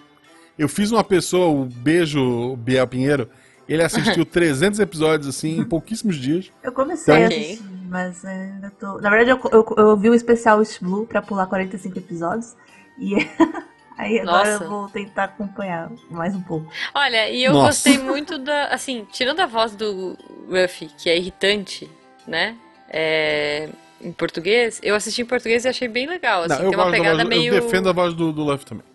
eu fiz uma pessoa, o beijo Biel Pinheiro, ele assistiu 300 episódios, assim, em pouquíssimos dias. Eu comecei então, a assistir, mas ainda tô... Na verdade, eu, eu, eu vi o especial East Blue pra pular 45 episódios, e... Aí agora Nossa. eu vou tentar acompanhar mais um pouco. Olha, e eu Nossa. gostei muito da. Assim, tirando a voz do Ruffy, que é irritante, né? É, em português, eu assisti em português e achei bem legal. Assim, não, tem uma pegada voz, meio. Eu defendo a voz do, do Luffy também.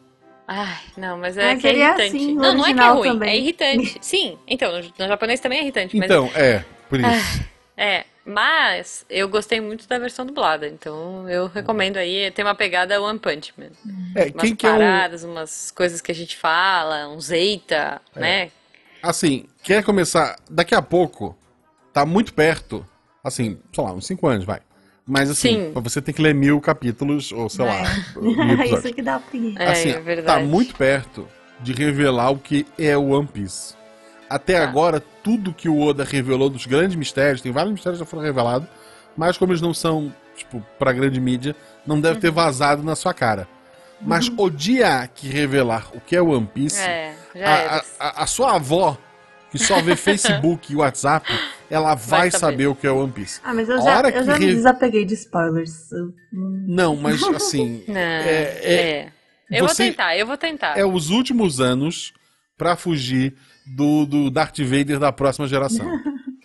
Ai, não, mas é mas que é, irritante. Assim, não, não é que é ruim, também. é irritante. Sim, então, no, japonês também é irritante. Então, mas... é, por isso. Ah, é, mas eu gostei muito da versão dublada, então eu recomendo aí. Tem uma pegada One Punch Man. É, umas paradas, que é um... umas coisas que a gente fala, um zeita, é. né? Assim, quer começar daqui a pouco, tá muito perto, assim, sei lá, uns 5 anos, vai. Mas assim, Sim. você tem que ler mil capítulos, ou sei é. lá. Isso que dá preguiça. Assim, é, é tá muito perto de revelar o que é o One Piece. Até tá. agora, tudo que o Oda revelou dos grandes mistérios, tem vários mistérios que já foram revelados, mas como eles não são, tipo, pra grande mídia, não deve uhum. ter vazado na sua cara. Mas uhum. o dia que revelar o que é o One Piece, é, a, a, a, sua avó, que só vê Facebook e WhatsApp, ela vai, vai saber. saber. o que é One Piece. Ah, mas eu já, eu já re... me desapeguei de spoilers. Não, mas assim. Não, é, é, é. Eu vou tentar, eu vou tentar. É os últimos anos para fugir do, do Darth Vader da próxima geração.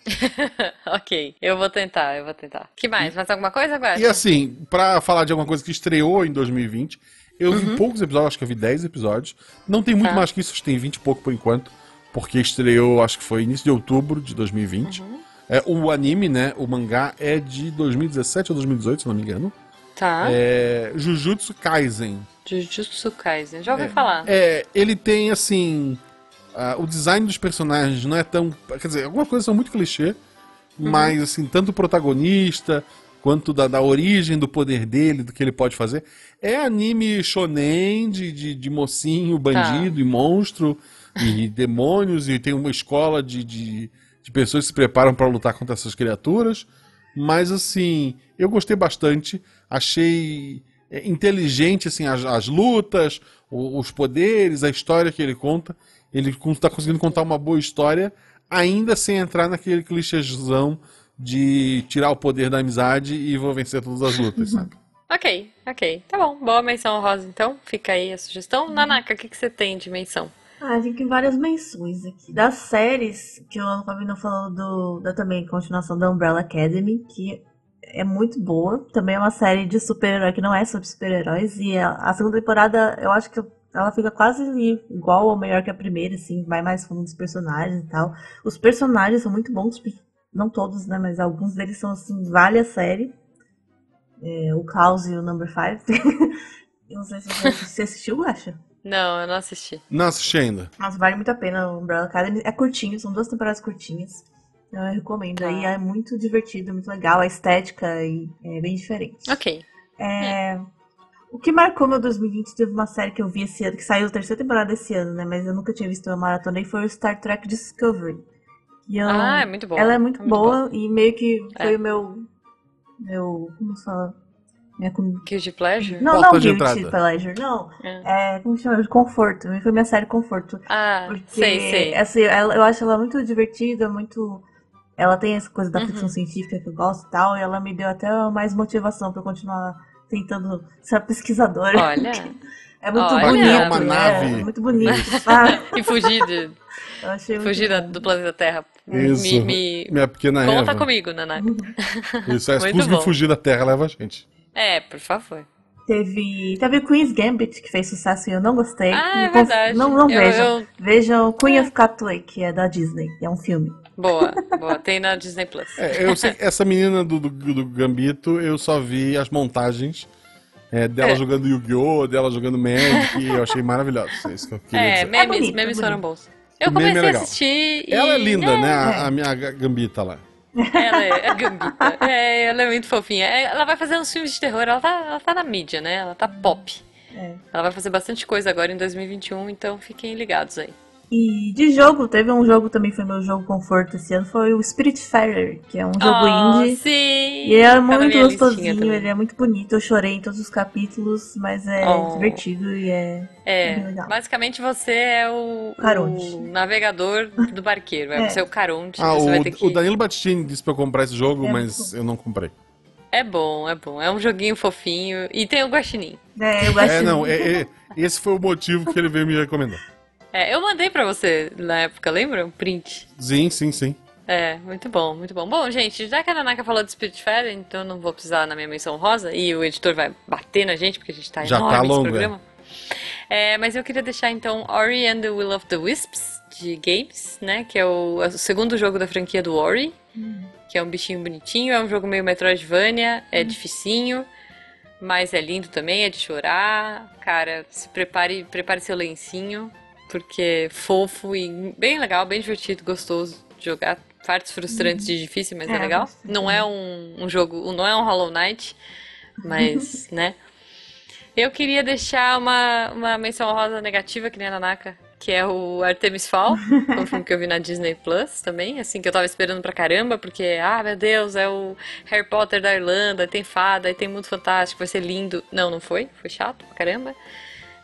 ok, eu vou tentar, eu vou tentar. que mais? Mais alguma coisa, agora? E assim, pra falar de alguma coisa que estreou em 2020, eu uhum. vi poucos episódios, acho que eu vi 10 episódios. Não tem muito tá. mais que isso, tem 20 e pouco por enquanto porque estreou, acho que foi início de outubro de 2020. Uhum. É, o anime, né, o mangá é de 2017 ou 2018, se não me engano. Tá. É Jujutsu Kaisen. Jujutsu Kaisen, já ouvi é, falar. É, ele tem assim, uh, o design dos personagens não é tão, quer dizer, algumas coisas são muito clichê, uhum. mas assim, tanto o protagonista quanto da, da origem do poder dele, do que ele pode fazer. É anime shonen de, de, de mocinho, bandido tá. e monstro e demônios, e tem uma escola de, de, de pessoas que se preparam para lutar contra essas criaturas. Mas assim, eu gostei bastante, achei é, inteligente assim as, as lutas, os poderes, a história que ele conta. Ele está conseguindo contar uma boa história, ainda sem entrar naquele clichêzão de tirar o poder da amizade e vou vencer todas as lutas, sabe? Ok, ok. Tá bom. Boa menção rosa, então. Fica aí a sugestão. Nanaka, o que, que você tem de menção? Ah, tem várias menções aqui. Das séries, que eu acabei não falando do, da também continuação da Umbrella Academy, que é muito boa. Também é uma série de super-herói que não é sobre super-heróis. E a, a, segunda temporada, eu acho que ela fica quase igual ou melhor que a primeira, assim, vai mais fundo dos personagens e tal. Os personagens são muito bons, não todos, né? Mas alguns deles são, assim, vale a série. É, o Klaus e o Number 5. não sei se você assistiu, acha? Não, eu não assisti. Não assisti ainda. Mas vale muito a pena o Umbrella Academy. É curtinho, são duas temporadas curtinhas. Então eu recomendo. Ah. Aí é muito divertido, muito legal. A estética é bem diferente. Ok. É... é. O que marcou meu 2020 teve uma série que eu vi esse ano, que saiu a terceira temporada esse ano, né? Mas eu nunca tinha visto uma maratona e foi o Star Trek Discovery. Eu... Ah, é muito boa. Ela é muito, é muito boa, boa, e meio que foi é. o meu. Meu. Como se fala? Minha com... Guilty Pleasure? Não, Porta não Guilty Pleasure, não. É. é. como chama? Conforto. Foi minha série Conforto. Ah, porque, sei, sei. Assim, ela, eu acho ela muito divertida, muito... Ela tem essa coisa da uhum. ficção científica que eu gosto e tal, e ela me deu até mais motivação pra continuar tentando ser pesquisadora. Olha... É muito Olha, bonito, uma é, nave. É, muito bonito. e fugir de... Fugir do planeta Terra. Isso. Me, me... Minha pequena Conta Eva. comigo, Naná. Isso, é, conseguir fugir da Terra, leva a gente. É, por favor. Teve, teve Queen's Gambit, que fez sucesso e eu não gostei. Ah, é verdade. Não, não eu, vejam. Eu... Vejam Queen é. of Catway, que é da Disney. É um filme. Boa, boa. Tem na Disney Plus. É, eu sei essa menina do, do, do, Gambito, eu só vi as montagens. é, dela é. jogando Yu-Gi-Oh!, dela jogando Magic, eu achei maravilhoso. É isso que eu queria é, dizer. memes, é bonito, memes foram bons. Eu comecei a assistir e... Ela é linda, é, né? A, a minha gambita lá. Ela é a Gambita. É, ela é muito fofinha. Ela vai fazer uns filmes de terror, ela tá, ela tá na mídia, né? Ela tá pop. É. Ela vai fazer bastante coisa agora em 2021, então fiquem ligados aí. E de jogo, teve um jogo também foi meu jogo conforto esse ano, foi o Spiritfarer, que é um jogo oh, indie. Sim! E é muito gostosinho, ele é muito bonito. Eu chorei em todos os capítulos, mas é oh. divertido e é, é, é legal. Basicamente você é o, o navegador do barqueiro, é, é. você é o Caronte. Ah, o, que... o Danilo Battistini disse pra eu comprar esse jogo, é mas eu não comprei. É bom, é bom. É um joguinho fofinho. E tem o Guaxinim. É, o Guaxinim. É, não, é, é, esse foi o motivo que ele veio me recomendar. É, eu mandei pra você na época, lembra? Um print. Sim, sim, sim. É, muito bom, muito bom. Bom, gente, já que a Nanaka falou de Spiritfarer, então eu não vou precisar na minha menção rosa, e o editor vai bater na gente, porque a gente tá já enorme tá longo, programa. É. é. mas eu queria deixar então Ori and the Will of the Wisps, de games, né? Que é o, é o segundo jogo da franquia do Ori, hum. que é um bichinho bonitinho, é um jogo meio Metroidvania, é hum. dificinho, mas é lindo também, é de chorar. Cara, se prepare, prepare seu lencinho, porque é fofo e bem legal, bem divertido, gostoso de jogar. Partes frustrantes de difícil, mas é, é legal. Não é um, um, jogo, não é um Hollow Knight, mas, né? Eu queria deixar uma, uma menção rosa negativa, que nem a Nanaka, que é o Artemis Fall, um filme que eu vi na Disney Plus também, assim, que eu tava esperando pra caramba, porque, ah, meu Deus, é o Harry Potter da Irlanda, tem fada, tem mundo fantástico, vai ser lindo. Não, não foi, foi chato pra caramba.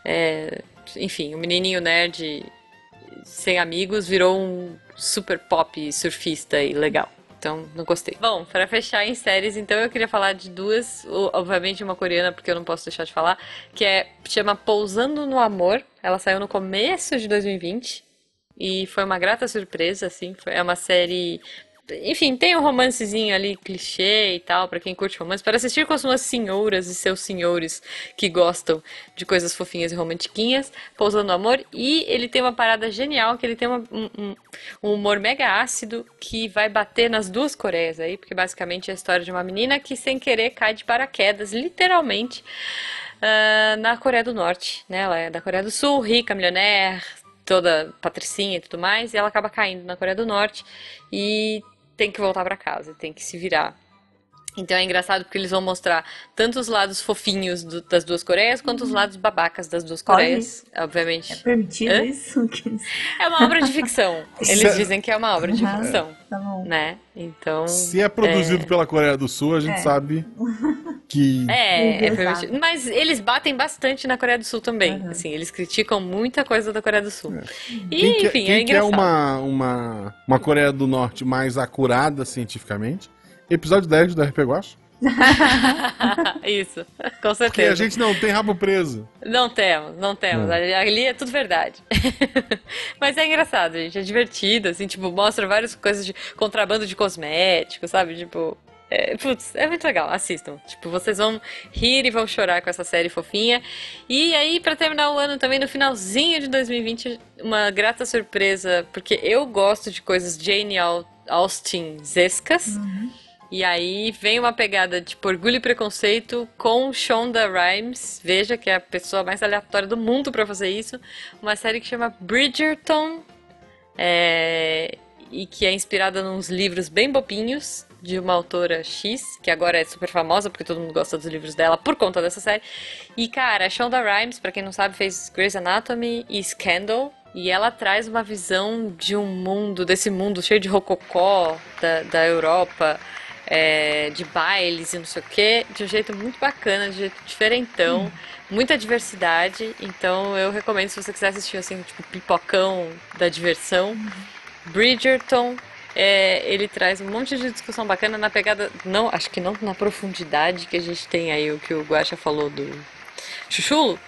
É, enfim, o um menininho nerd sem amigos virou um super pop surfista e legal. Então, não gostei. Bom, para fechar em séries, então eu queria falar de duas, obviamente uma coreana, porque eu não posso deixar de falar, que é chama Pousando no Amor. Ela saiu no começo de 2020 e foi uma grata surpresa, assim. Foi, é uma série enfim, tem um romancezinho ali, clichê e tal, para quem curte romance, para assistir com as suas senhoras e seus senhores que gostam de coisas fofinhas e romantiquinhas, Pousando Amor. E ele tem uma parada genial, que ele tem uma, um, um, humor mega ácido que vai bater nas duas Coreias aí, porque basicamente é a história de uma menina que sem querer cai de paraquedas, literalmente, uh, na Coreia do Norte, né? Ela é da Coreia do Sul, rica, milionaire, toda patricinha e tudo mais, e ela acaba caindo na Coreia do Norte e tem que voltar para casa, tem que se virar. Então é engraçado porque eles vão mostrar tanto os lados fofinhos do, das duas Coreias quanto os lados babacas das duas Coreias, Pode? obviamente. É permitido Hã? isso? É uma obra de ficção. Eles dizem que é uma obra de ficção. Tá bom. Né? Então. Se é produzido é... pela Coreia do Sul, a gente é. sabe que. É, é permitido. Mas eles batem bastante na Coreia do Sul também. Uhum. Assim, eles criticam muita coisa da Coreia do Sul. É. E, quem enfim, quer, é engraçado. Quem quer uma, uma, uma Coreia do Norte mais acurada cientificamente? Episódio 10 do RP Guacha. Isso, com certeza. Porque a gente não tem rabo preso. Não temos, não temos. Não. Ali é tudo verdade. Mas é engraçado, gente. É divertido, assim, tipo, mostra várias coisas de contrabando de cosméticos, sabe? Tipo. É, putz, é muito legal, assistam. Tipo, vocês vão rir e vão chorar com essa série fofinha. E aí, para terminar o ano também, no finalzinho de 2020, uma grata surpresa, porque eu gosto de coisas Jane Austen zescas. Uhum. E aí vem uma pegada de tipo, orgulho e preconceito com Shonda Rhimes. Veja que é a pessoa mais aleatória do mundo para fazer isso. Uma série que chama Bridgerton. É, e que é inspirada nos livros bem bobinhos de uma autora X, que agora é super famosa porque todo mundo gosta dos livros dela por conta dessa série. E cara, a Shonda Rhimes, para quem não sabe, fez Grey's Anatomy e Scandal. E ela traz uma visão de um mundo, desse mundo cheio de rococó da, da Europa, é, de bailes e não sei o que, de um jeito muito bacana, de um jeito diferentão, hum. muita diversidade. Então eu recomendo se você quiser assistir assim, tipo, pipocão da diversão. Hum. Bridgerton, é, ele traz um monte de discussão bacana na pegada, não, acho que não na profundidade que a gente tem aí, o que o Guacha falou do Chuchulo,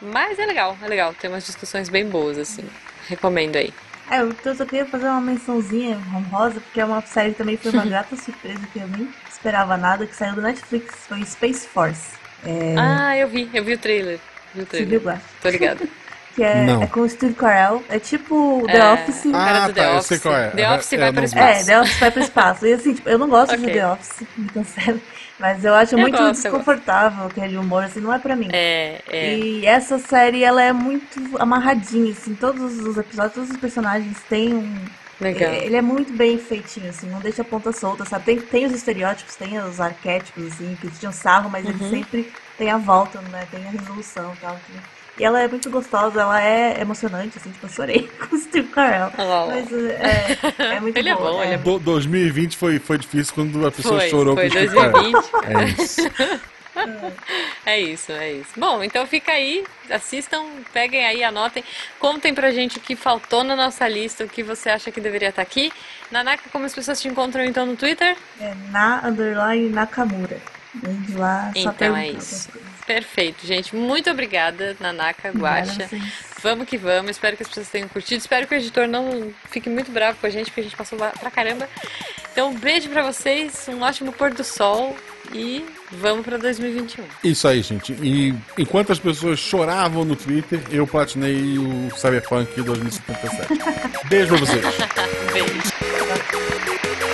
mas é legal, é legal, tem umas discussões bem boas, assim, recomendo aí. É, eu só queria fazer uma mençãozinha honrosa, porque é uma série também foi uma grata surpresa que eu nem esperava nada, que saiu do Netflix, foi Space Force. É... Ah, eu vi, eu vi o trailer. Vi o trailer. Você viu, Tô ligado. que é, é, com o Steve Carell. É tipo The é, Office. Ah, tá, eu sei qual é. The Office vai pro espaço. É, The Office vai pro espaço. E assim, tipo, eu não gosto okay. de The Office, me cancela. Mas eu acho eu muito gosto, desconfortável aquele humor, assim, não é pra mim. É, é. E essa série, ela é muito amarradinha, assim, todos os episódios, todos os personagens têm um... Legal. Ele é muito bem feitinho, assim, não deixa a ponta solta, sabe? Tem, tem os estereótipos, tem os arquétipos, assim, que tinham sarro, mas uhum. ele sempre tem a volta, né? Tem a resolução e tal. E ela é muito gostosa, ela é emocionante, assim, tipo, eu chorei com o Steve Carell. Oh. Mas é, é muito ele boa. É bom, é. ele é bom. 2020 foi, foi difícil quando a pessoa foi, chorou foi com o Steve Carell. É isso. É isso, é isso. Bom, então fica aí, assistam, peguem aí, anotem, contem pra gente o que faltou na nossa lista, o que você acha que deveria estar aqui. Nanaka, como as pessoas te encontram então no Twitter? É na underline Nakamura. De lá, então é isso. Perfeito, gente. Muito obrigada, Nanaka Guacha. Vamos que vamos. Espero que as pessoas tenham curtido. Espero que o editor não fique muito bravo com a gente, porque a gente passou pra caramba. Então, um beijo para vocês, um ótimo pôr do sol e vamos para 2021. Isso aí, gente. E enquanto as pessoas choravam no Twitter, eu platinei o Cyberpunk 2077. beijo pra vocês. beijo.